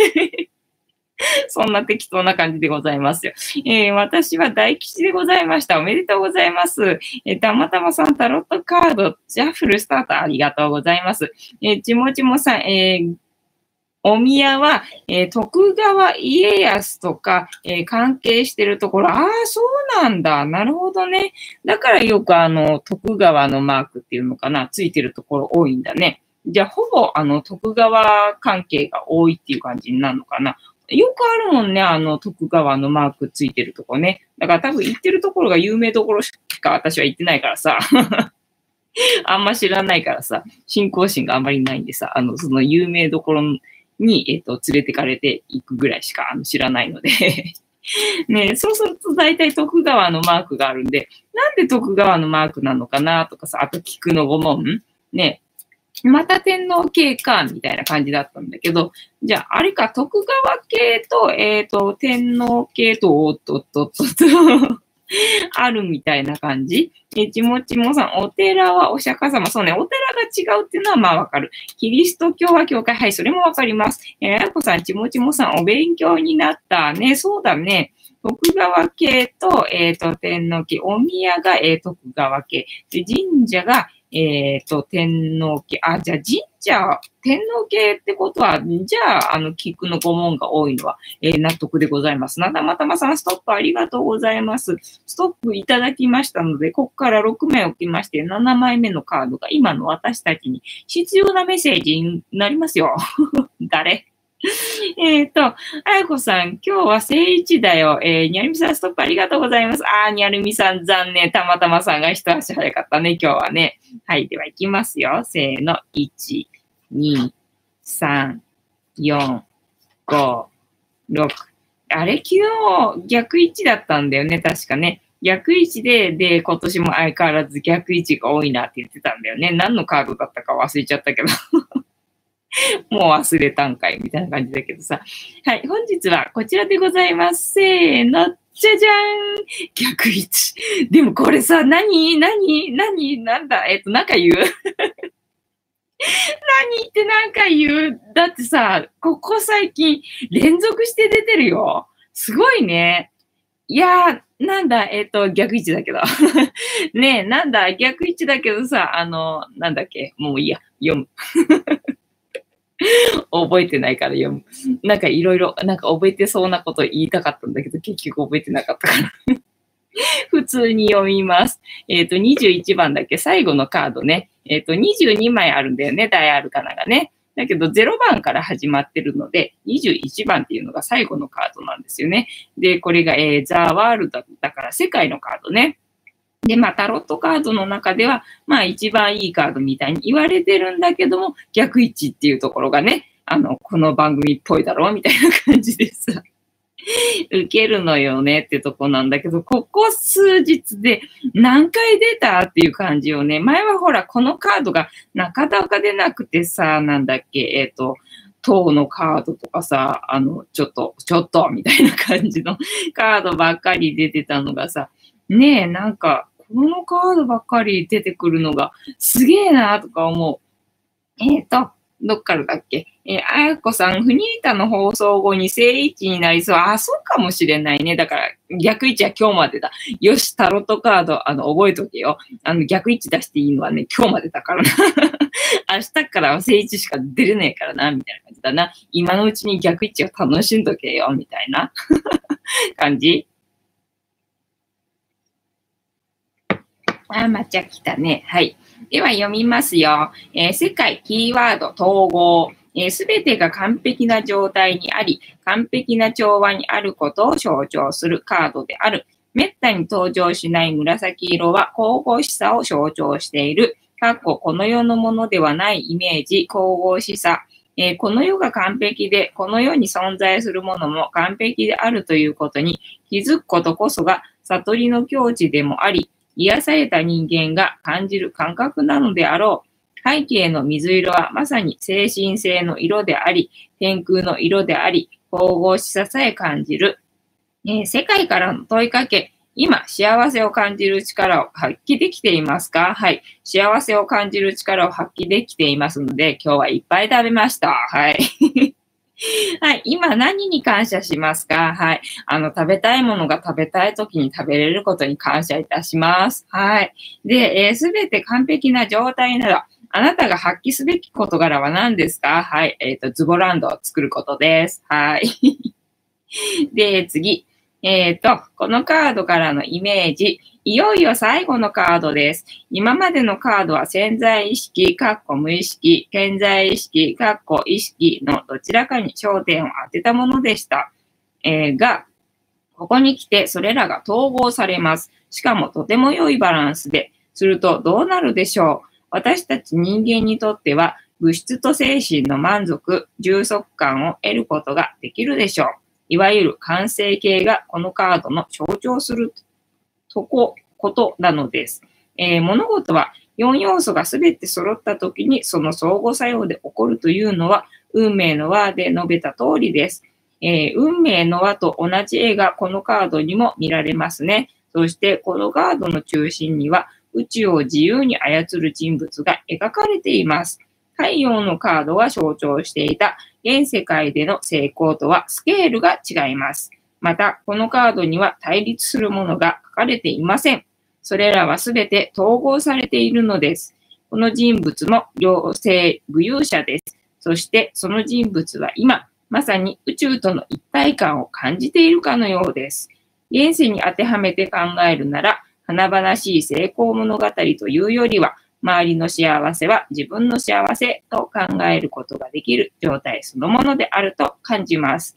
そんな適当な感じでございますよ。えー、私は大吉でございました。おめでとうございます。えー、たまたまさん、タロットカード、ジャッフルスタートありがとうございます。えー、ちもちもさん、えー、お宮は、えー、徳川家康とか、えー、関係してるところ、ああ、そうなんだ。なるほどね。だからよくあの、徳川のマークっていうのかな、ついてるところ多いんだね。じゃあ、ほぼあの、徳川関係が多いっていう感じになるのかな。よくあるもんね、あの、徳川のマークついてるとこね。だから多分行ってるところが有名どころしか私は行ってないからさ。あんま知らないからさ、信仰心があんまりないんでさ、あの、その有名どころに、えっ、と、連れてかれていくぐらいしかあの知らないので。ね、そうすると大体徳川のマークがあるんで、なんで徳川のマークなのかなとかさ、あと菊の御門ね、また天皇系か、みたいな感じだったんだけど、じゃあ、あれか、徳川系と、えっ、ー、と、天皇系と、おっとっとっとっと。あるみたいな感じ。え、ちもちもさん、お寺はお釈迦様。そうね、お寺が違うっていうのはまあわかる。キリスト教は教会。はい、それもわかります。え、あやこさん、ちもちもさん、お勉強になったね。そうだね。徳川系と、えっ、ー、と、天皇系。お宮が、えー、徳川系。で、神社が、えっ、ー、と、天皇家、あ、じゃあ神社、天皇家ってことは、じゃあ、あの、菊の御門が多いのは、えー、納得でございます。なだまたまさん、ストップありがとうございます。ストップいただきましたので、ここから6枚置きまして、7枚目のカードが今の私たちに必要なメッセージになりますよ。誰？えっと、あやこさん、今日は聖一だよ。えー、にゃるみさんストップありがとうございます。あー、にゃるみさん残念。たまたまさんが一足早かったね、今日はね。はい、では行きますよ。せーの。1、2、3、4、5、6。あれ、昨日逆位置だったんだよね、確かね。逆位置で、で、今年も相変わらず逆位置が多いなって言ってたんだよね。何のカードだったか忘れちゃったけど もう忘れたんかいみたいな感じだけどさ。はい、本日はこちらでございます。せーの、じゃじゃーん逆位置。でもこれさ、何？何？何？なんだ？えっと、なんか言う？何ってなんか言うだってさ、ここ最近連続して出てるよ。すごいね。いやー、なんだ、えっ、と、逆位置だけど。ねえ、なんだ、逆位置だけどさ、あの、なんだっけ、もういいや、読む。覚えてないから読む。なんかいろいろ、なんか覚えてそうなこと言いたかったんだけど、結局覚えてなかったから 普通に読みます。えっ、ー、と、21番だけ？最後のカードね。えっ、ー、と、22枚あるんだよね、大アルカナがね。だけど0番から始まってるので、21番っていうのが最後のカードなんですよね。で、これが、えー、ザ・ワールドだから世界のカードね。で、まあ、タロットカードの中では、まあ、一番いいカードみたいに言われてるんだけども、逆位置っていうところがね、あの、この番組っぽいだろうみたいな感じです。受けるのよねってとこなんだけど、ここ数日で何回出たっていう感じよね。前はほら、このカードがなかなか出なくてさ、なんだっけ、えっ、ー、と、塔のカードとかさ、あの、ちょっと、ちょっと、みたいな感じのカードばっかり出てたのがさ、ねえ、なんか、このカードばっかり出てくるのがすげえなとか思う。えっ、ー、と、どっからだっけ？えー、あやこさん、フニータの放送後に正位置になりそう。あ、そうかもしれないね。だから、逆位置は今日までだ。よし、タロットカード、あの、覚えとけよ。あの、逆位置出していいのはね、今日までだからな。明日からは正位置しか出れねえからな、みたいな感じだな。今のうちに逆位置を楽しんどけよ、みたいな 感じあ、抹茶来たね。はい。では読みますよ。えー、世界キーワード統合。す、べ、てが完璧な状態にあり、完璧な調和にあることを象徴するカードである。めったに登場しない紫色は神々しさを象徴している。かっここの世のものではないイメージ、神々しさ。えー、この世が完璧で、この世に存在するものも完璧であるということに気づくことこそが悟りの境地でもあり、癒された人間が感じる感覚なのであろう。背景の水色はまさに精神性の色であり、天空の色であり、神々しささえ感じる。えー、世界からの問いかけ、今、幸せを感じる力を発揮できていますか？はい。幸せを感じる力を発揮できていますので、今日はいっぱい食べました。はい。はい。今何に感謝しますか？はい。あの、食べたいものが食べたい時に食べれることに感謝いたします。はい。で、す、えー、べ、て完璧な状態なら、あなたが発揮すべき事柄は何ですか？はい。えっ、ー、と、ズボランドを作ることです。はい。で、次。えっ、ー、と、このカードからのイメージ。いよいよ最後のカードです。今までのカードは潜在意識、かっこ無意識、潜在意識、かっこ意識のどちらかに焦点を当てたものでした。えー、が、ここに来てそれらが統合されます。しかもとても良いバランスで、するとどうなるでしょう？私たち人間にとっては物質と精神の満足、充足感を得ることができるでしょう。いわゆる完成形がこのカードの象徴するとこ、ことなのです。えー、物事は4要素が全て揃った時にその相互作用で起こるというのは運命の輪で述べた通りです。えー、運命の輪と同じ絵がこのカードにも見られますね。そしてこのカードの中心には宇宙を自由に操る人物が描かれています。太陽のカードが象徴していた現世界での成功とはスケールが違います。また、このカードには対立するものが書かれていません。それらはすべて統合されているのです。この人物も両性具有者です。そしてその人物は今、まさに宇宙との一体感を感じているかのようです。現世に当てはめて考えるなら、華々しい成功物語というよりは、周りの幸せは自分の幸せと考えることができる状態そのものであると感じます。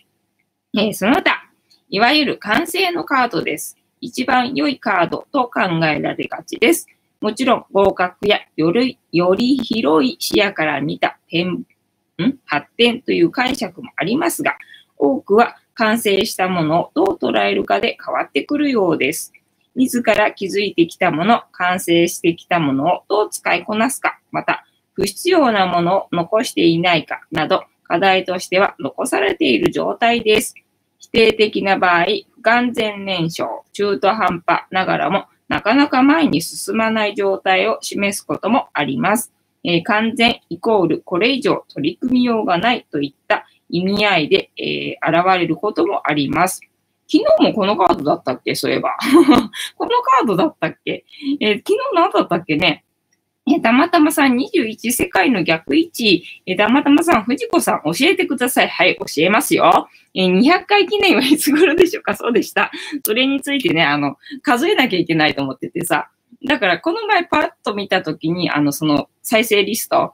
えー、その他、いわゆる完成のカードです。一番良いカードと考えられがちです。もちろん合格やよりより広い視野から見た点ん？発展という解釈もありますが、多くは完成したものをどう捉えるかで変わってくるようです。自ら気づいてきたもの、完成してきたものをどう使いこなすか、また不必要なものを残していないかなど、課題としては残されている状態です。否定的な場合、不完全燃焼、中途半端ながらも、なかなか前に進まない状態を示すこともあります。えー、完全イコールこれ以上取り組みようがないといった意味合いで、えー、現れることもあります。昨日もこのカードだったっけ？そういえば。このカードだったっけ？えー、昨日何だったっけね？えたまたまさん21世界の逆位置。えたまたまさん藤子さん教えてください。はい、教えますよ。え200回記念はいつ頃でしょうか？そうでした。それについてね、あの、数えなきゃいけないと思っててさ。だからこの前パッと見たときに、あの、その再生リスト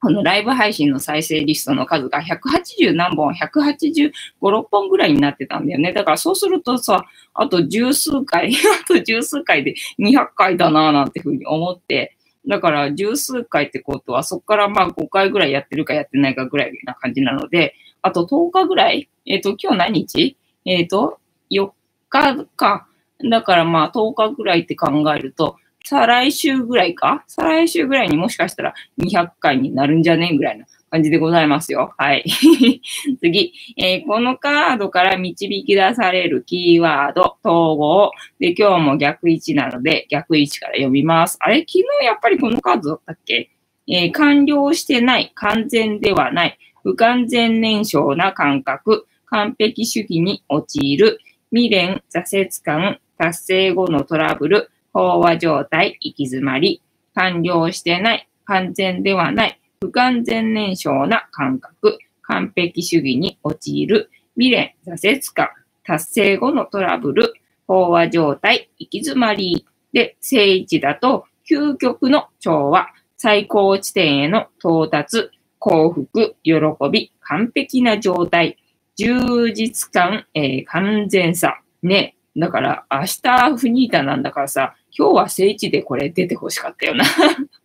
このライブ配信の再生リストの数が180何本、185、6本ぐらいになってたんだよね。だからそうするとさ、あと十数回、あと十数回で200回だなぁなんてふうに思って、だから十数回ってことは、そこからまあ5回ぐらいやってるかやってないかぐらいな感じなので、あと10日ぐらいえっ、ー、と、今日何日？えっ、ー、と、4日か。だからまあ10日ぐらいって考えると、再来週ぐらいか？再来週ぐらいにもしかしたら200回になるんじゃね？えぐらいな感じでございますよ。はい。次、えー、このカードから導き出されるキーワード、統合。で、今日も逆位置なので、逆位置から読みます。あれ？昨日やっぱりこのカードだったっけ？えー、完了してない、完全ではない、不完全燃焼な感覚、完璧主義に陥る、未練、挫折感、達成後のトラブル、飽和状態、行き詰まり、完了してない、完全ではない、不完全燃焼な感覚、完璧主義に陥る、未練、挫折感、達成後のトラブル、飽和状態、行き詰まりで、正位置だと、究極の調和、最高地点への到達、幸福、喜び、完璧な状態、充実感、えー、完全さ。ね。だから、明日フニータなんだからさ、今日は聖地でこれ出て欲しかったよな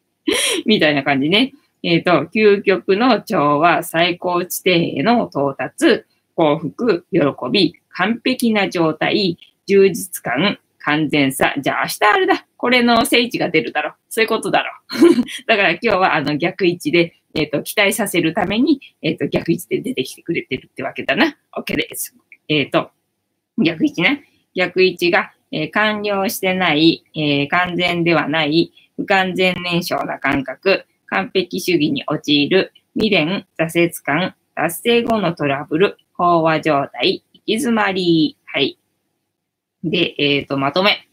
みたいな感じね。えっ、ー、と、究極の調和、最高地点への到達、幸福、喜び、完璧な状態、充実感、完全さ。じゃあ明日あれだ。これの聖地が出るだろう。そういうことだろう。だから今日はあの逆位置でえっ、ー、と、期待させるために、えっ、ー、と、逆位置で出てきてくれてるってわけだな。OK です。えっ、ー、と、逆位置ね。逆位置が、え完了してない、え完全ではない、不完全燃焼な感覚、完璧主義に陥る、未練、挫折感、達成後のトラブル、飽和状態、行き詰まり。はい。で、えっ、と、まとめ。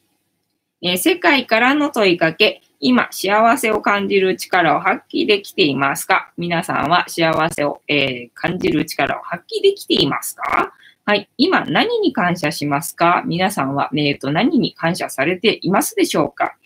え世界からの問いかけ、今、幸せを感じる力を発揮できていますか？皆さんは幸せを、えー、感じる力を発揮できていますか？はい。今、何に感謝しますか？皆さんは、えーと、何に感謝されていますでしょうか？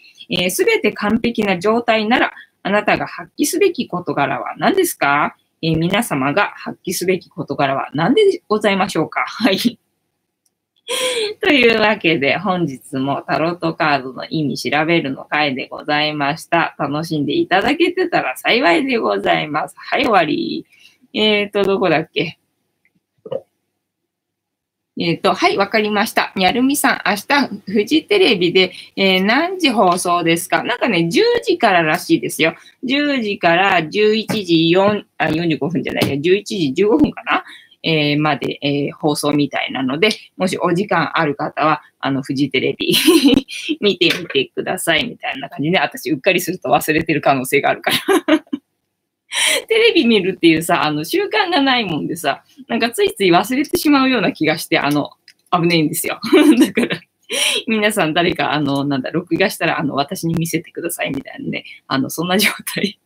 す、え、べ、て完璧な状態なら、あなたが発揮すべき事柄は何ですか、えー、皆様が発揮すべき事柄は何でございましょうか？はい。というわけで、本日もタロットカードの意味調べるの回でございました。楽しんでいただけてたら幸いでございます。はい、終わり。えーと、どこだっけ？えっ、ー、と、はい、わかりました。にゃるみさん、明日、フジテレビで、えー、何時放送ですか？なんかね、10時かららしいですよ。10時から11時4、あ、45分じゃないや、11時15分かな？えー、まで、え、放送みたいなので、もしお時間ある方は、あの、フジテレビ 見てみてくださいみたいな感じで、私、うっかりすると忘れてる可能性があるから テレビ見るっていうさ、あの、習慣がないもんでさ、なんかついつい忘れてしまうような気がして、あの、危ないんですよ。だから皆さん誰か、あの、なんだ、録画したら、あの、私に見せてくださいみたいなね、あの、そんな状態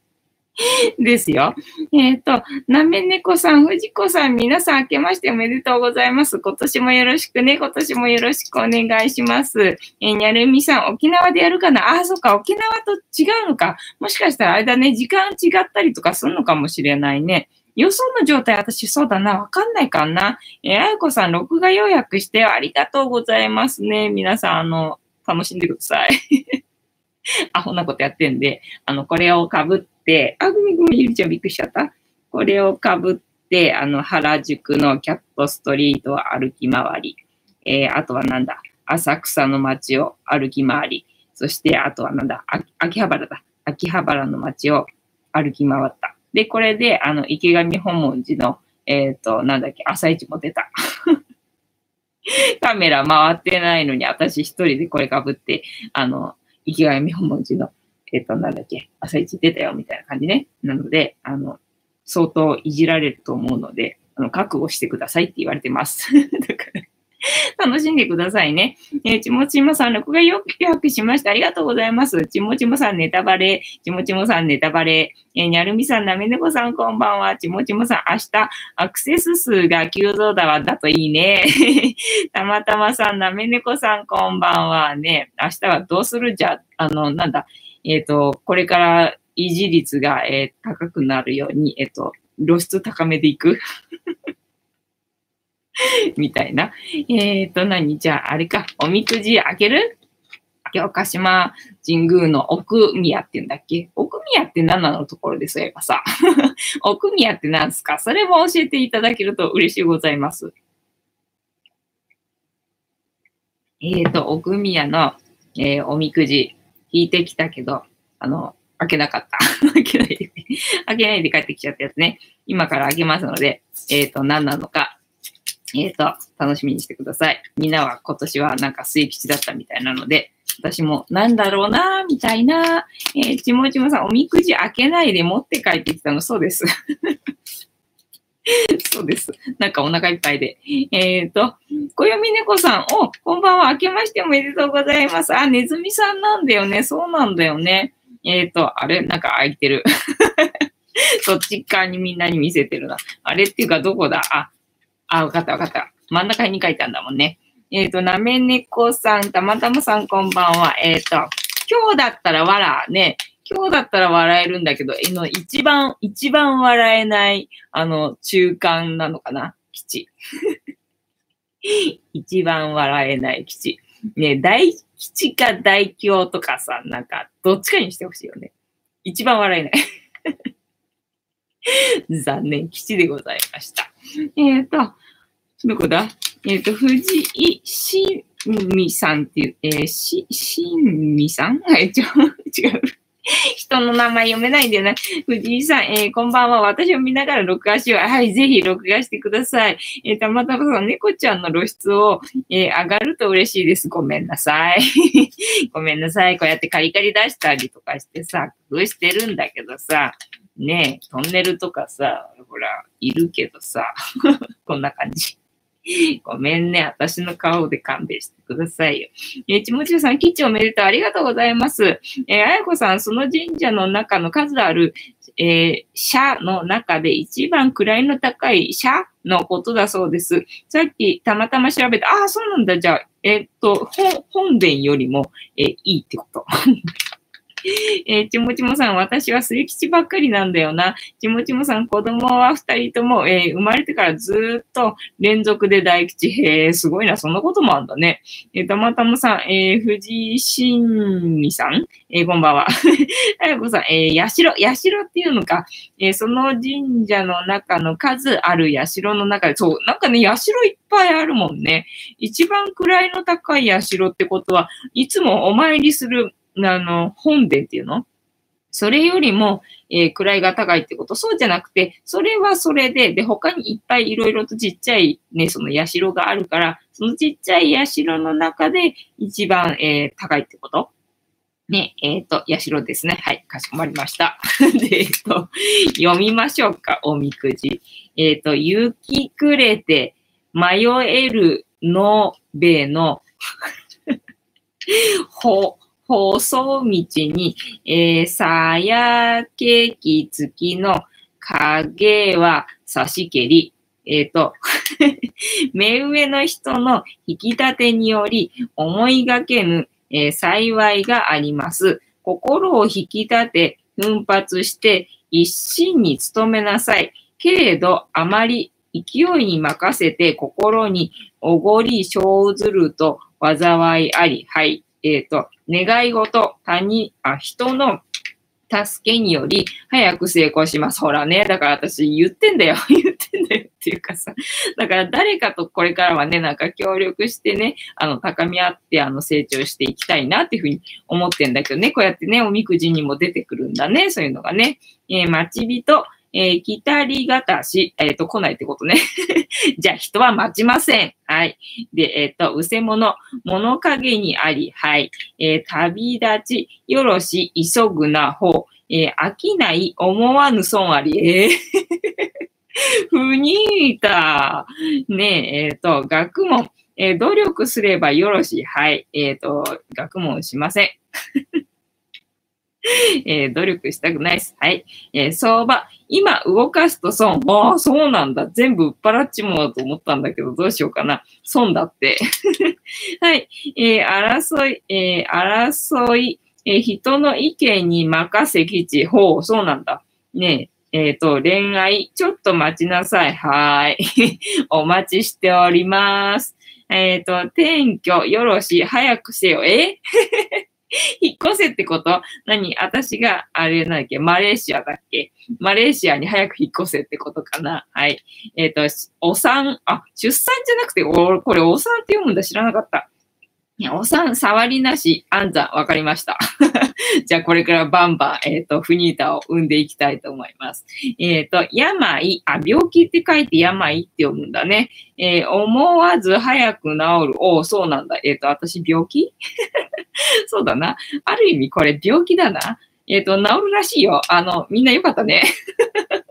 ですよ。えっ、ー、と、なめねこさん、藤子さん、皆さん明けましておめでとうございます。今年もよろしくね。今年もよろしくお願いします。えー、にゃるみさん、沖縄でやるかな？あ、そっか、沖縄と違うのか。もしかしたらあれだね、時間違ったりとかするのかもしれないね。予想の状態、私そうだな。わかんないかな。えー、あやこさん、録画予約してありがとうございますね。皆さん、あの、楽しんでください。アホなことやってんで、あの、これをかぶって、、あ、ごめんごめん、ゆりちゃんびっくりしちゃった。これをかぶって、あの、原宿のキャットストリートを歩き回り、えー、あとはなんだ、浅草の街を歩き回り、そしてあとはなんだ、秋葉原だ。秋葉原の街を歩き回った。で、これで、あの、池上本門寺の、えっ、ー、と、なんだっけ、朝市も出た。カメラ回ってないのに、私一人でこれかぶって、あの、池上本門寺のえっ、と、なんだっけ、朝一出たよ、みたいな感じね。なので、あの、相当いじられると思うので、あの、覚悟してくださいって言われてます。だから、楽しんでくださいね。えー、ちもちもさん、録画よく予約しました。ありがとうございます。ちもちもさん、ネタバレ。ちもちもさん、ネタバレ。えー、にゃるみさん、なめねこさん、こんばんは。ちもちもさん、明日、アクセス数が急増だわ、だといいね。たまたまさん、なめねこさん、こんばんは。ね、明日はどうする？じゃ、あの、なんだ、えっ、ー、と、これから維持率が、えー高くなるように、えっ、と、露出高めでいく。みたいな。えっ、と、何？じゃあ、あれか。おみくじ開ける？今日鹿島神宮の奥宮って言うんだっけ？奥宮って何なのところでそういえばさ。奥宮って何すか？それも教えていただけると嬉しいございます。えっ、と、奥宮の、えーおみくじ引いてきたけど、あの、開けなかった。開けないで、開けないで帰ってきちゃったやつね。今から開けますので、えっ、と、何なのか、えっ、と、楽しみにしてください。みんなは今年はなんか末吉だったみたいなので、私もなんだろうなみたいな。えー、ちもちもさん、おみくじ開けないで持って帰ってきたの、そうです。そうです。なんかお腹いっぱいで。えっ、と、小読み猫さん、お、こんばんは。明けましておめでとうございます。あ、ネズミさんなんだよね。そうなんだよね。えっ、と、あれ？なんか開いてる。そっち側にみんなに見せてるな。あれっていうかどこだ？あ、あ、わかったわかった。真ん中に書いたんだもんね。えっ、と、なめ猫さん、たまたまさんこんばんは。えっ、と、今日だったら笑うね。今日だったら笑えるんだけど、えの、一番、一番笑えない、あの、中間なのかな？基地。一番笑えない基地。ね、大吉か大凶とかさ、なんか、どっちかにしてほしいよね。一番笑えない。残念、基地でございました。えっ、と、どこだ？えっ、と、藤井しみさんっていう、えー、し、しみさん？はい、ちょ、違う。人の名前読めないんだよな。藤井さん、えーこんばんは。私を見ながら録画しよう。はい、ぜひ録画してください。えーたまたまさん、猫ちゃんの露出を、えー上がると嬉しいです。ごめんなさい。ごめんなさい。こうやってカリカリ出したりとかしてさ、工夫してるんだけどさ、ねえ、トンネルとかさ、ほら、いるけどさ、こんな感じ。ごめんね。私の顔で勘弁してくださいよ。えーちもちろさん、キッチンおめでとう。ありがとうございます。えーあやこさん、その神社の中の数ある、えー社の中で一番位の高い社のことだそうです。さっきたまたま調べて、ああ、そうなんだ。じゃあ、えーっと、本本殿よりも、えーいいってこと。えーちもちもさん、私は末吉ばっかりなんだよな。ちもちもさん、子供は二人とも、えー生まれてからずっと連続で大吉。へえ、すごいな。そんなこともあんだね。えーたまたまさん、えー藤井新美さん、えーこんばんは。あやこさん、えー、社、社っていうのか、えーその神社の中の数ある社の中で、そう、なんかね、社いっぱいあるもんね。一番位の高い社ってことは、いつもお参りする、あの、本殿っていうの？それよりも、えー位が高いってこと？そうじゃなくて、それはそれで、で、他にいっぱいいろいろとちっちゃいね、その社があるから、そのちっちゃい社の中で一番、えー高いってこと？ね、えっ、と、社ですね。はい、かしこまりました。で、えっ、と、読みましょうか、おみくじ。えっ、と、雪くれて迷えるのべの、ほ、細道に、えー、さやけき月の影は差し蹴り。えっ、と、目上の人の引き立てにより思いがけぬ、えー幸いがあります。心を引き立て、奮発して一心に努めなさい。けれど、あまり勢いに任せて心におごり生ずると災いあり。はい。えっ、と、願い事、他人、あ、人の助けにより早く成功します。ほらね。だから私言ってんだよ。言ってんだよっていうかさ。だから誰かとこれからはね、なんか協力してね、あの、高み合って、あの、成長していきたいなっていうふうに思ってんだけどね。こうやってね、おみくじにも出てくるんだね。そういうのがね。えー待ち人、えー、来たりがたし、えっ、と、来ないってことね。じゃあ、人は待ちません。はい。で、えっ、と、うせ者、物陰にあり、はい。え旅立ち、よろし、急ぐな方、え飽きない、思わぬ損あり、えー ふにーた。ねえ、えっ、と、学問、え努力すればよろし。はい。えっ、と、学問しません。えー努力したくないです。はい。えー相場、今動かすと損。ああ、そうなんだ。全部売っ払っちまおうと思ったんだけど、どうしようかな。損だって。はい。えー争い、え争い、え人の意見に任せきち。ほう、そうなんだ。ねえ、えっ、と、恋愛、ちょっと待ちなさい。はーい。お待ちしております。えっ、と、転居、よろし、早くせよ。え？引っ越せってこと？何？私が、あれなんだっけ？マレーシアだっけ？マレーシアに早く引っ越せってことかな？はい。えっ、と、お産、あ、出産じゃなくて、おこれお産って読むんだ？知らなかった。いや、お産、触りなし、安産、わかりました。じゃあ、これからバンバン、えっ、と、フニータを生んでいきたいと思います。えっ、と、病、あ、病気って書いて病って読むんだね。えー思わず早く治る。おお、そうなんだ。えっ、と、私、病気？そうだな。ある意味、これ、病気だな。えっ、と、治るらしいよ。あの、みんなよかったね。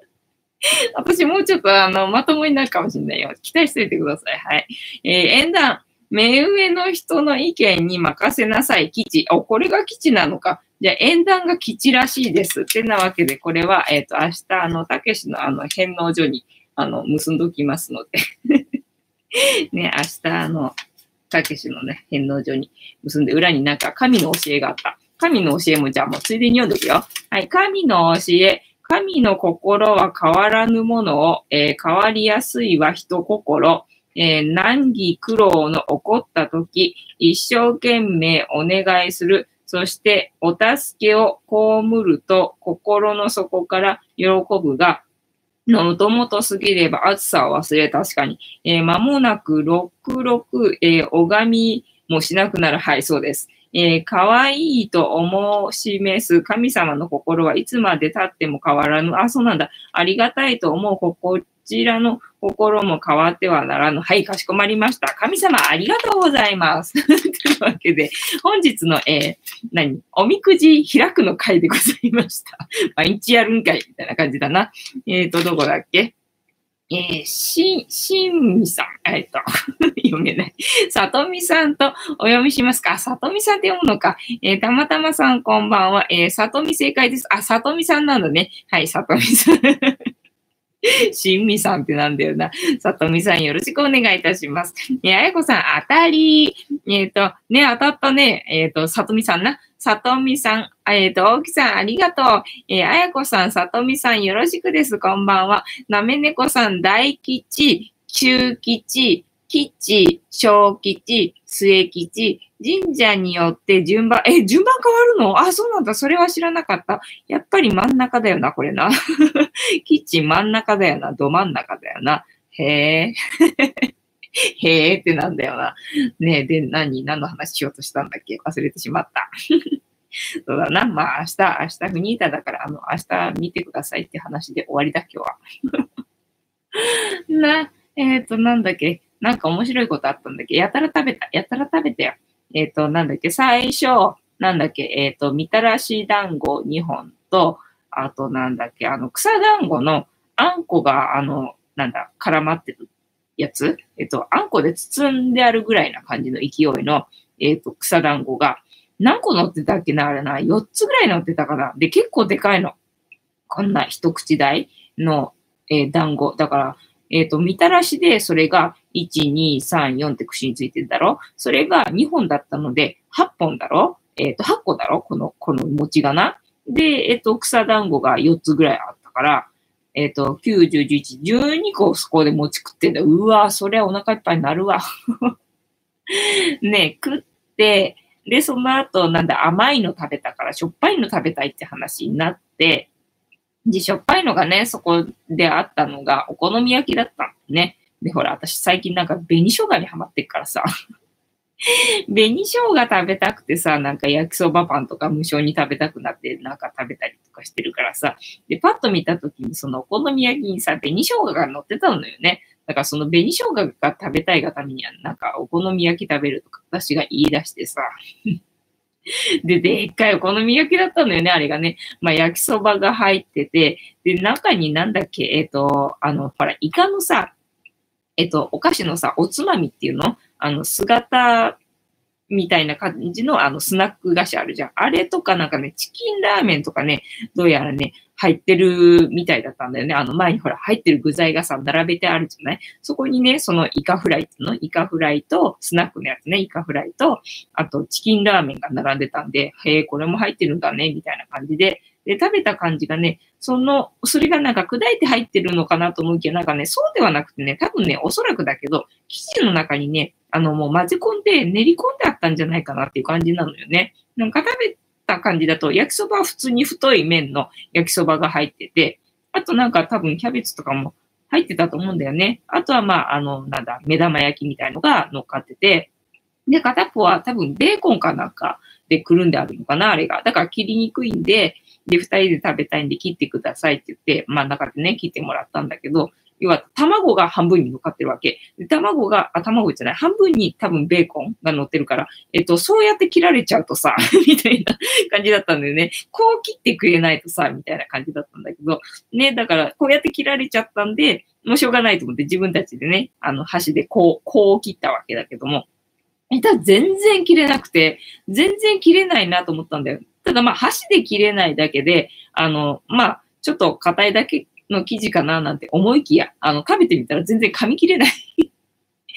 私、もうちょっと、あの、まともになるかもしれないよ。期待しといてください。はい。えー縁談。目上の人の意見に任せなさい、基地。お、これが基地なのか。じゃあ、縁談が基地らしいです。ってなわけで、これは、えっ、と、明日、あの、たけしの、あの、返納所に、あの、結んどきますので。ね、明日、あの、たけしのね、返納所に結んで、裏になんか神の教えがあった。神の教えもじゃあもうついでに読んどくよ。はい、神の教え。神の心は変わらぬものを、えー変わりやすいは人心。えー難儀苦労の起こったとき、一生懸命お願いする。そして、お助けを被ると、心の底から喜ぶが、のもともと過ぎれば暑さを忘れ、確かに。えー間もなく66、えー拝みもしなくなる。はい、そうです。えー、可愛いと思う示す神様の心はいつまで経っても変わらぬ。あ、そうなんだ。ありがたいと思うこちらの心も変わってはならぬ。はい、かしこまりました。神様ありがとうございます。というわけで、本日の、えー何？おみくじ開くの回でございました。毎日やるんかいみたいな感じだな。えっ、と、どこだっけ？えー、し、しんみさん。えっ、と、読めない。さとみさんとお読みしますか。さとみさんって読むのか。えーたまたまさんこんばんは。えー、さとみ正解です。あ、さとみさんなんだね。はい、さとみさん。新美さんってなんだよな。さとみさんよろしくお願いいたします。え、あやこさん、当たり。えっ、と、ね、当たったね。えっ、と、さとみさんな。さとみさん、えっ、と、大木さん、ありがとう。えーあやこさん、さとみさん、よろしくです。こんばんは。なめねこさん、大吉、中吉、吉、小吉、末吉、神社によって順番、え、順番変わるの？あ、そうなんだ。それは知らなかった。やっぱり真ん中だよな、これな。吉真ん中だよな。ど真ん中だよな。へえ。へえってなんだよな。ねえ、で、何、何の話しようとしたんだっけ？忘れてしまった。そうだな。まあ、明日、明日フニータだから、あの、明日見てくださいって話で終わりだ、今日は。な、えっ、と、なんだっけ？なんか面白いことあったんだっけやたら食べた。やたら食べたよ。えっ、と、なんだっけ。最初、なんだっけ。えっ、と、みたらし団子2本と、あと、なんだっけ。あの、草団子のあんこが、あの、なんだ、絡まってるやつ？えっ、と、あんこで包んであるぐらいな感じの勢いの、えっ、と、草団子が、何個乗ってたっけなあれな。4つぐらい乗ってたかな？で、結構でかいの。こんな一口大の、え団子。だから、えっ、と、みたらしで、それが、1、2、3、4って串についてるだろ？それが2本だったので、8本だろ？えっ、と、8個だろ？この、この餅がな？で、えっ、と、草団子が4つぐらいあったから、えっ、と、9、10、11、12個そこで餅食ってんだ。うわそりゃお腹いっぱいになるわ。ね食って、で、その後、なんだ、甘いの食べたから、しょっぱいの食べたいって話になって、で、しょっぱいのがね、そこであったのが、お好み焼きだったのね。で、ほら、私最近なんか紅生姜にハマってっからさ、紅生姜食べたくてさ、なんか焼きそばパンとか無償に食べたくなって、なんか食べたりとかしてるからさ、で、パッと見たときに、そのお好み焼きにさ、紅生姜が乗ってたのよね。だからその紅生姜が食べたいがためには、なんかお好み焼き食べるとか私が言い出してさ、で、でっかいお好み焼きだったのよね、あれがね。まあ、焼きそばが入ってて、で、中になんだっけ、えっ、と、あの、ほら、イカのさ、えっ、と、お菓子のさ、おつまみっていうの？あの、姿みたいな感じのあのスナック菓子あるじゃん。あれとかなんかね、チキンラーメンとかね、どうやらね、入ってるみたいだったんだよね。あの前にほら入ってる具材がさ、並べてあるじゃない？そこにね、そのイカフライの？イカフライと、スナックのやつね、イカフライと、あとチキンラーメンが並んでたんで、へえ、これも入ってるんだね、みたいな感じで、で、食べた感じがね、その、それがなんか砕いて入ってるのかなと思うけど、なんかね、そうではなくてね、多分ね、おそらくだけど、生地の中にね、あの、もう混ぜ込んで練り込んであったんじゃないかなっていう感じなのよね。なんか食べた感じだと、焼きそばは普通に太い麺の焼きそばが入ってて、あとなんか多分キャベツとかも入ってたと思うんだよね。あとはまあ、あの、なんだ、目玉焼きみたいのが乗っかってて、で、片っぽは多分ベーコンかなんかでくるんであるのかな、あれが。だから切りにくいんで、で、二人で食べたいんで切ってくださいって言って、真ん中でね、切ってもらったんだけど、要は卵が半分に乗っかってるわけ。で卵が、あ、卵じゃない、半分に多分ベーコンが乗ってるから、えっと、そうやって切られちゃうとさ、みたいな感じだったんだよね。こう切ってくれないとさ、みたいな感じだったんだけど、ね、だからこうやって切られちゃったんで、もうしょうがないと思って自分たちでね、あの箸でこう、こう切ったわけだけども、ただ全然切れなくて、全然切れないなと思ったんだよ。ただまあ箸で切れないだけで、あの、まあ、ちょっと硬いだけの生地かななんて思いきや、あの、食べてみたら全然噛み切れない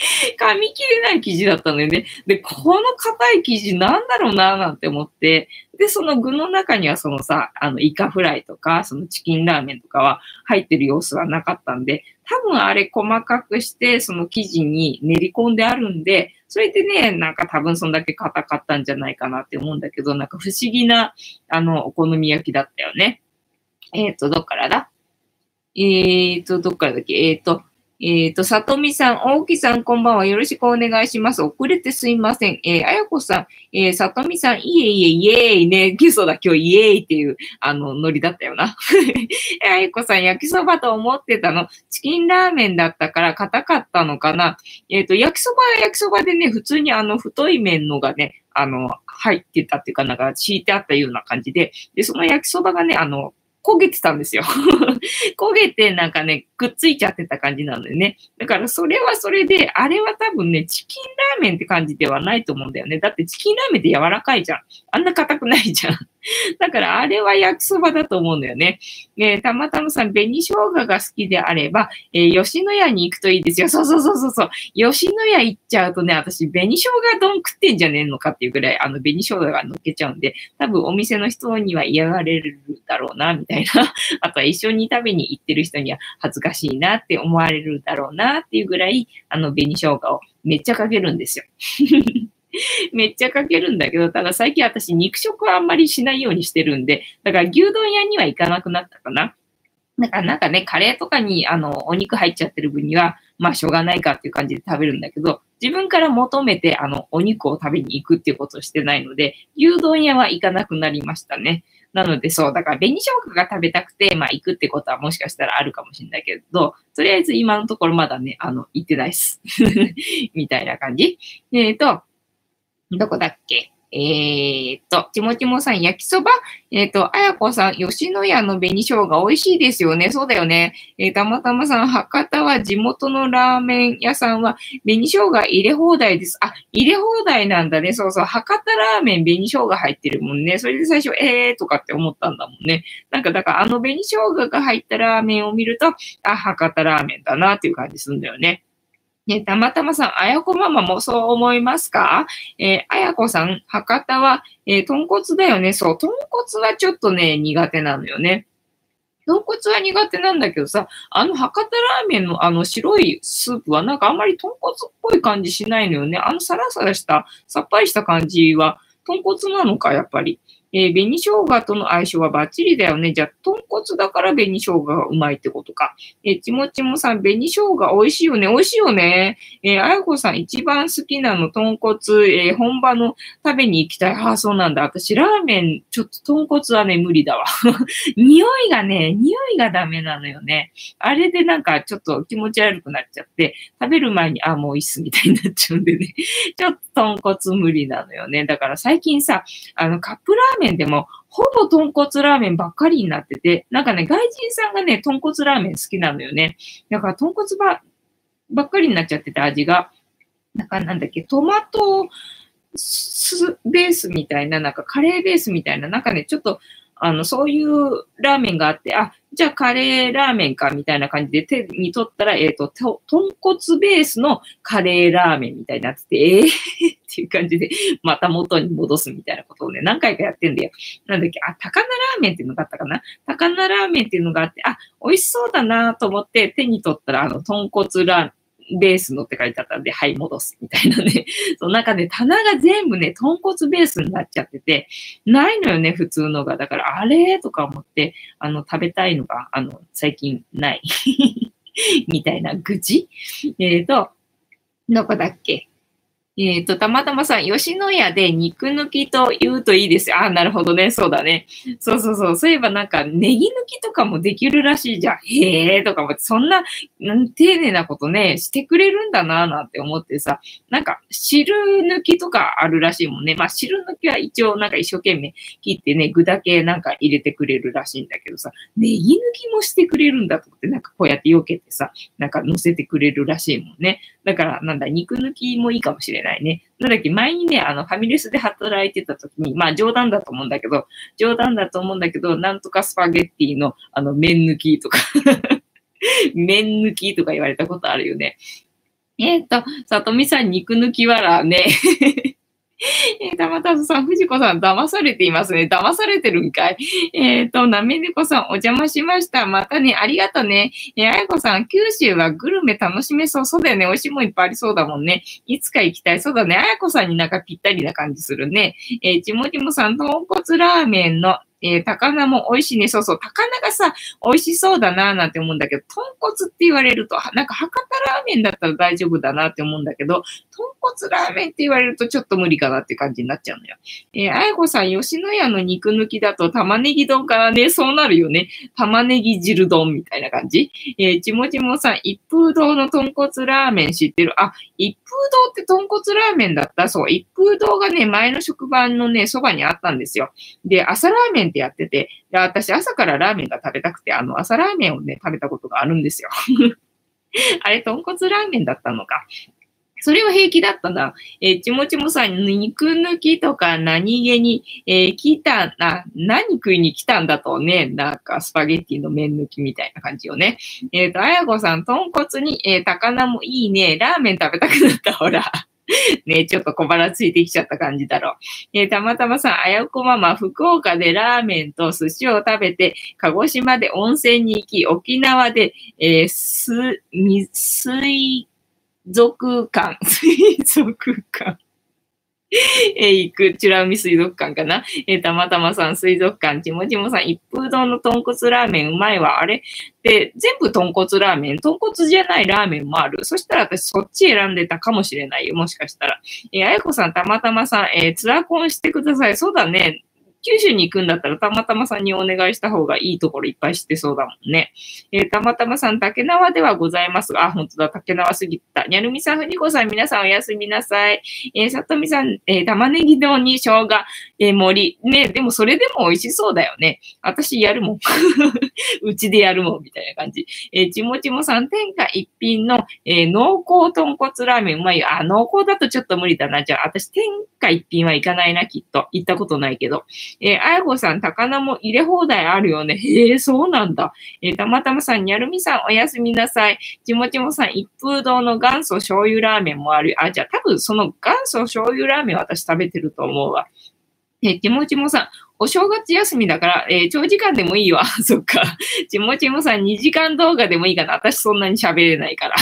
噛み切れない生地だったのよね。で、この硬い生地なんだろうななんて思って、で、その具の中にはそのさ、あの、イカフライとか、そのチキンラーメンとかは入ってる様子はなかったんで、多分あれ細かくして、その生地に練り込んであるんで、それでね、なんか多分そんだけ硬かったんじゃないかなって思うんだけど、なんか不思議な、あの、お好み焼きだったよね。えっ、ー、と、どっからだ？えっ、ー、と、どっからだっけ？えっ、ー、と、えっ、ー、と、さとみさん、大木さん、こんばんは。よろしくお願いします。遅れてすいません。えー、あやこさん、えー、さとみさん、いえいえ、イエーイね。ゲストだ、今日イエーイっていう、あの、ノリだったよな。あやこさん、焼きそばと思ってたの？チキンラーメンだったから硬かったのかな？えっ、ー、と、焼きそばは焼きそばでね、普通にあの、太い麺のがね、あの、入ってたっていうか、なんか敷いてあったような感じで、で、その焼きそばがね、あの、焦げてたんですよ。焦げてなんかね、くっついちゃってた感じなのよね。だからそれはそれで、あれは多分ね、チキンラーメンって感じではないと思うんだよね。だってチキンラーメンって柔らかいじゃん。あんな硬くないじゃん。だからあれは焼きそばだと思うんだよね。えー、たまたまさん、紅生姜が好きであれば、えー、吉野家に行くといいですよ。そうそうそうそうそう。吉野家行っちゃうとね、私、紅生姜丼食ってんじゃねえのかっていうぐらい、あの、紅生姜が乗っけちゃうんで、多分お店の人には嫌がれるだろうな、みたいな。あとは一緒に食べに行ってる人には恥ずかしいなって思われるだろうなっていうぐらい、あの、紅生姜をめっちゃかけるんですよ。めっちゃかけるんだけど、ただ最近私肉食はあんまりしないようにしてるんで、だから牛丼屋には行かなくなったかな。だからなんかね、カレーとかにあの、お肉入っちゃってる分には、まあしょうがないかっていう感じで食べるんだけど、自分から求めてあの、お肉を食べに行くっていうことをしてないので、牛丼屋は行かなくなりましたね。なのでそう、だから紅生姜が食べたくて、まあ行くってことはもしかしたらあるかもしれないけど、とりあえず今のところまだね、あの、行ってないっす。みたいな感じ。えっ、ー、と、どこだっけ？えー、っと、ちもちもさん、焼きそば？えー、っと、あやこさん、吉野家の紅生姜美味しいですよね。そうだよね。えー、たまたまさん、博多は地元のラーメン屋さんは紅生姜入れ放題です。あ、入れ放題なんだね。そうそう。博多ラーメン紅生姜入ってるもんね。それで最初、えーとかって思ったんだもんね。なんか、だからあの紅生姜が入ったラーメンを見ると、あ、博多ラーメンだなっていう感じするんだよね。ね、たまたまさん、あやこママもそう思いますか？え、あやこさん、博多は、えー、豚骨だよね。そう、豚骨はちょっとね、苦手なのよね。豚骨は苦手なんだけどさ、あの博多ラーメンのあの白いスープはなんかあんまり豚骨っぽい感じしないのよね。あのサラサラした、さっぱりした感じは豚骨なのか、やっぱり。えー、紅生姜との相性はバッチリだよね。じゃあ、豚骨だから紅生姜がうまいってことか。えー、ちもちもさん、紅生姜美味しいよね。美味しいよね。えー、あやこさん、一番好きなの、豚骨、えー、本場の食べに行きたい。ああ、そうなんだ。私、ラーメン、ちょっと豚骨はね、無理だわ。匂いがね、匂いがダメなのよね。あれでなんか、ちょっと気持ち悪くなっちゃって、食べる前に、あ、もういいっす、みたいになっちゃうんでね。ちょっと豚骨無理なのよね。だから最近さ、あの、カップラーメンでも、ほぼ豚骨ラーメンばっかりになってて、なんかね、外人さんがね、豚骨ラーメン好きなのよね。だから豚骨ば、ばっかりになっちゃってて、味が。なんかなんだっけ、トマト、スベースみたいな、なんかカレーベースみたいな、なんかね、ちょっと、あの、そういうラーメンがあって、あ、じゃあカレーラーメンかみたいな感じで手に取ったら、えっ、ー、と、と、豚骨ベースのカレーラーメンみたいになってて、えー、っていう感じで、また元に戻すみたいなことをね、何回かやってんだよ。なんだっけ、あ、高菜ラーメンっていうのがあったかな？高菜ラーメンっていうのがあって、あ、美味しそうだなと思って手に取ったら、あの、豚骨ラーメン、ベースのって書いてあったんで、はい、戻す。みたいなね。その中で棚が全部ね、豚骨ベースになっちゃってて、ないのよね、普通のが。だから、あれとか思って、あの、食べたいのが、あの、最近ない。みたいな愚痴？えっ、ー、と、どこだっけ？えっ、ー、と、たまたまさん、吉野家で肉抜きと言うといいですよ。あ、なるほどね。そうだね。そうそうそう。そういえばなんか、ネギ抜きとかもできるらしいじゃん。へえーとかも、そんな、丁寧なことね、してくれるんだななんて思ってさ、なんか、汁抜きとかあるらしいもんね。まあ、汁抜きは一応なんか一生懸命切ってね、具だけなんか入れてくれるらしいんだけどさ、ネギ抜きもしてくれるんだと思って、なんかこうやって避けてさ、なんか乗せてくれるらしいもんね。だから、なんだ、肉抜きもいいかもしれないね。なんだっけ、前にね、あの、ファミレスで働いてた時に、まあ冗談だと思うんだけど、冗談だと思うんだけど、なんとかスパゲッティの、あの、麺抜きとか 麺抜きとか言われたことあるよね。えっ、ー、と、さとみさん、肉抜きわらね。えー、たまたまさん、藤子さん、騙されていますね。騙されてるんかい。えっ、ー、と、なめ猫さん、お邪魔しました。またね、ありがとね。えー、あやこさん、九州はグルメ楽しめそう。そうだよね。美味しいもんいっぱいありそうだもんね。いつか行きたい。そうだね。あやこさんになんかぴったりな感じするね。えー、ちもちもさん、豚骨ラーメンのえー、高菜も美味しいね。そうそう。高菜がさ、美味しそうだなーなんて思うんだけど、豚骨って言われると、なんか博多ラーメンだったら大丈夫だなって思うんだけど、豚骨ラーメンって言われるとちょっと無理かなって感じになっちゃうのよ。えー、あやこさん、吉野家の肉抜きだと玉ねぎ丼からね、そうなるよね。玉ねぎ汁丼みたいな感じ。えー、ちもちもさん、一風堂の豚骨ラーメン知ってる？あ、一風堂って豚骨ラーメンだった？そう。一風堂がね、前の職場のね、そばにあったんですよ。で、朝ラーメンってやってて、で私朝からラーメンが食べたくて、あの、朝ラーメンをね、食べたことがあるんですよ。あれ、豚骨ラーメンだったのか。それは平気だったな。えー、ちもちもさん、肉抜きとか何気に、えー、来たな、何食いに来たんだとね、なんかスパゲッティの麺抜きみたいな感じよね。えっ、ー、と、あやこさん、豚骨に、えー、高菜もいいね。ラーメン食べたくなった、ほら。ね、ちょっと小腹ついてきちゃった感じだろう。えー、たまたまさん、あやこママ、福岡でラーメンと寿司を食べて、鹿児島で温泉に行き、沖縄で、えー、す、水族館、水族館。え行く、チュラ海水族館かな？えー、たまたまさん水族館、ちもちもさん、一風堂の豚骨ラーメンうまいわ。あれ？で、全部豚骨ラーメン、豚骨じゃないラーメンもある。そしたら私そっち選んでたかもしれないよ。もしかしたら。えー、あやこさん、たまたまさん、えー、ツアコンしてください。そうだね。九州に行くんだったらたまたまさんにお願いした方がいいところいっぱい知ってそうだもんね。えー、たまたまさん、竹縄ではございますが、あ、本当だ、竹縄すぎた。にゃるみさん、ふにこさん、皆さんおやすみなさい。えー、さとみさん、えー、玉ねぎ丼に生姜、えー、森。ね、でもそれでも美味しそうだよね。私やるもん。うちでやるもん、みたいな感じ。えー、ちもちもさん、天下一品の、えー、濃厚豚骨ラーメンうまいよ。あ、濃厚だとちょっと無理だな。じゃあ、私天下一品はいかないな、きっと。行ったことないけど。えー、あやこさん、高菜も入れ放題あるよね。へえ、そうなんだ。えー、たまたまさん、にゃるみさん、おやすみなさい。ちもちもさん、一風堂の元祖醤油ラーメンもある。あ、じゃあ多分その元祖醤油ラーメン私食べてると思うわ。えー、ちもちもさん、お正月休みだから、えー、長時間でもいいわ。そっか。ちもちもさん2時間動画でもいいかな。私そんなに喋れないから。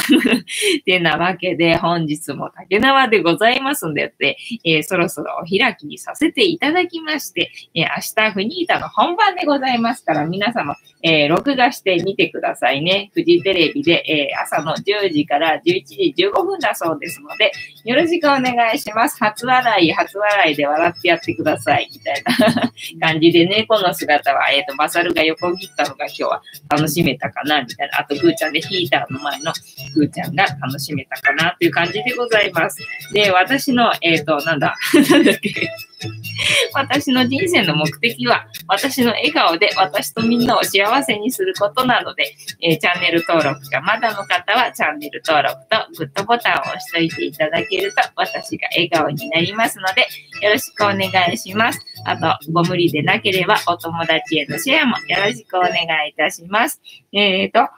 てなわけで、本日も竹縄でございますんでって、えー、そろそろお開きにさせていただきまして、えー、明日フニータの本番でございますから、皆様、えー、録画してみてくださいね。フジテレビで、えー、朝の10時から11時15分だそうですので、よろしくお願いします。初笑い、初笑いで笑ってやってください。みたいな感じでね、の姿は、えっ、ー、と、マサルが横切ったのが今日は楽しめたかな、みたいな。あと、ぐーちゃんでヒーターの前のぐーちゃんが楽しめたかな、という感じでございます。で、私の、えっ、ー、と、なんだ、なんだっけ 私の人生の目的は、私の笑顔で私とみんなを幸せにすることなので、えーチャンネル登録がまだの方は、チャンネル登録とグッドボタンを押しといていただけると、私が笑顔になりますので、よろしくお願いします。あと、ご無理でなければ、お友達へのシェアもよろしくお願いいたします。えーと、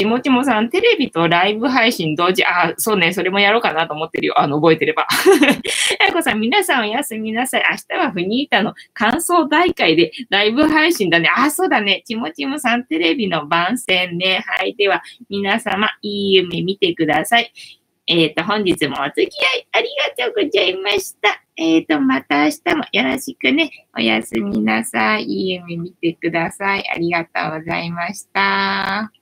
ちもちもさん、テレビとライブ配信同時、あ、そうね、それもやろうかなと思ってるよ。あの、覚えてれば。あやこさん、皆さんおやすみなさい。明日はフニータの感想大会でライブ配信だね。あ、そうだね。ちもちもさん、テレビの番宣ね。はい。では、皆様、いい夢見てください。えっ、と、本日もお付き合いありがとうございました。えっ、と、また明日もよろしくね。おやすみなさい。いい夢見てください。ありがとうございました。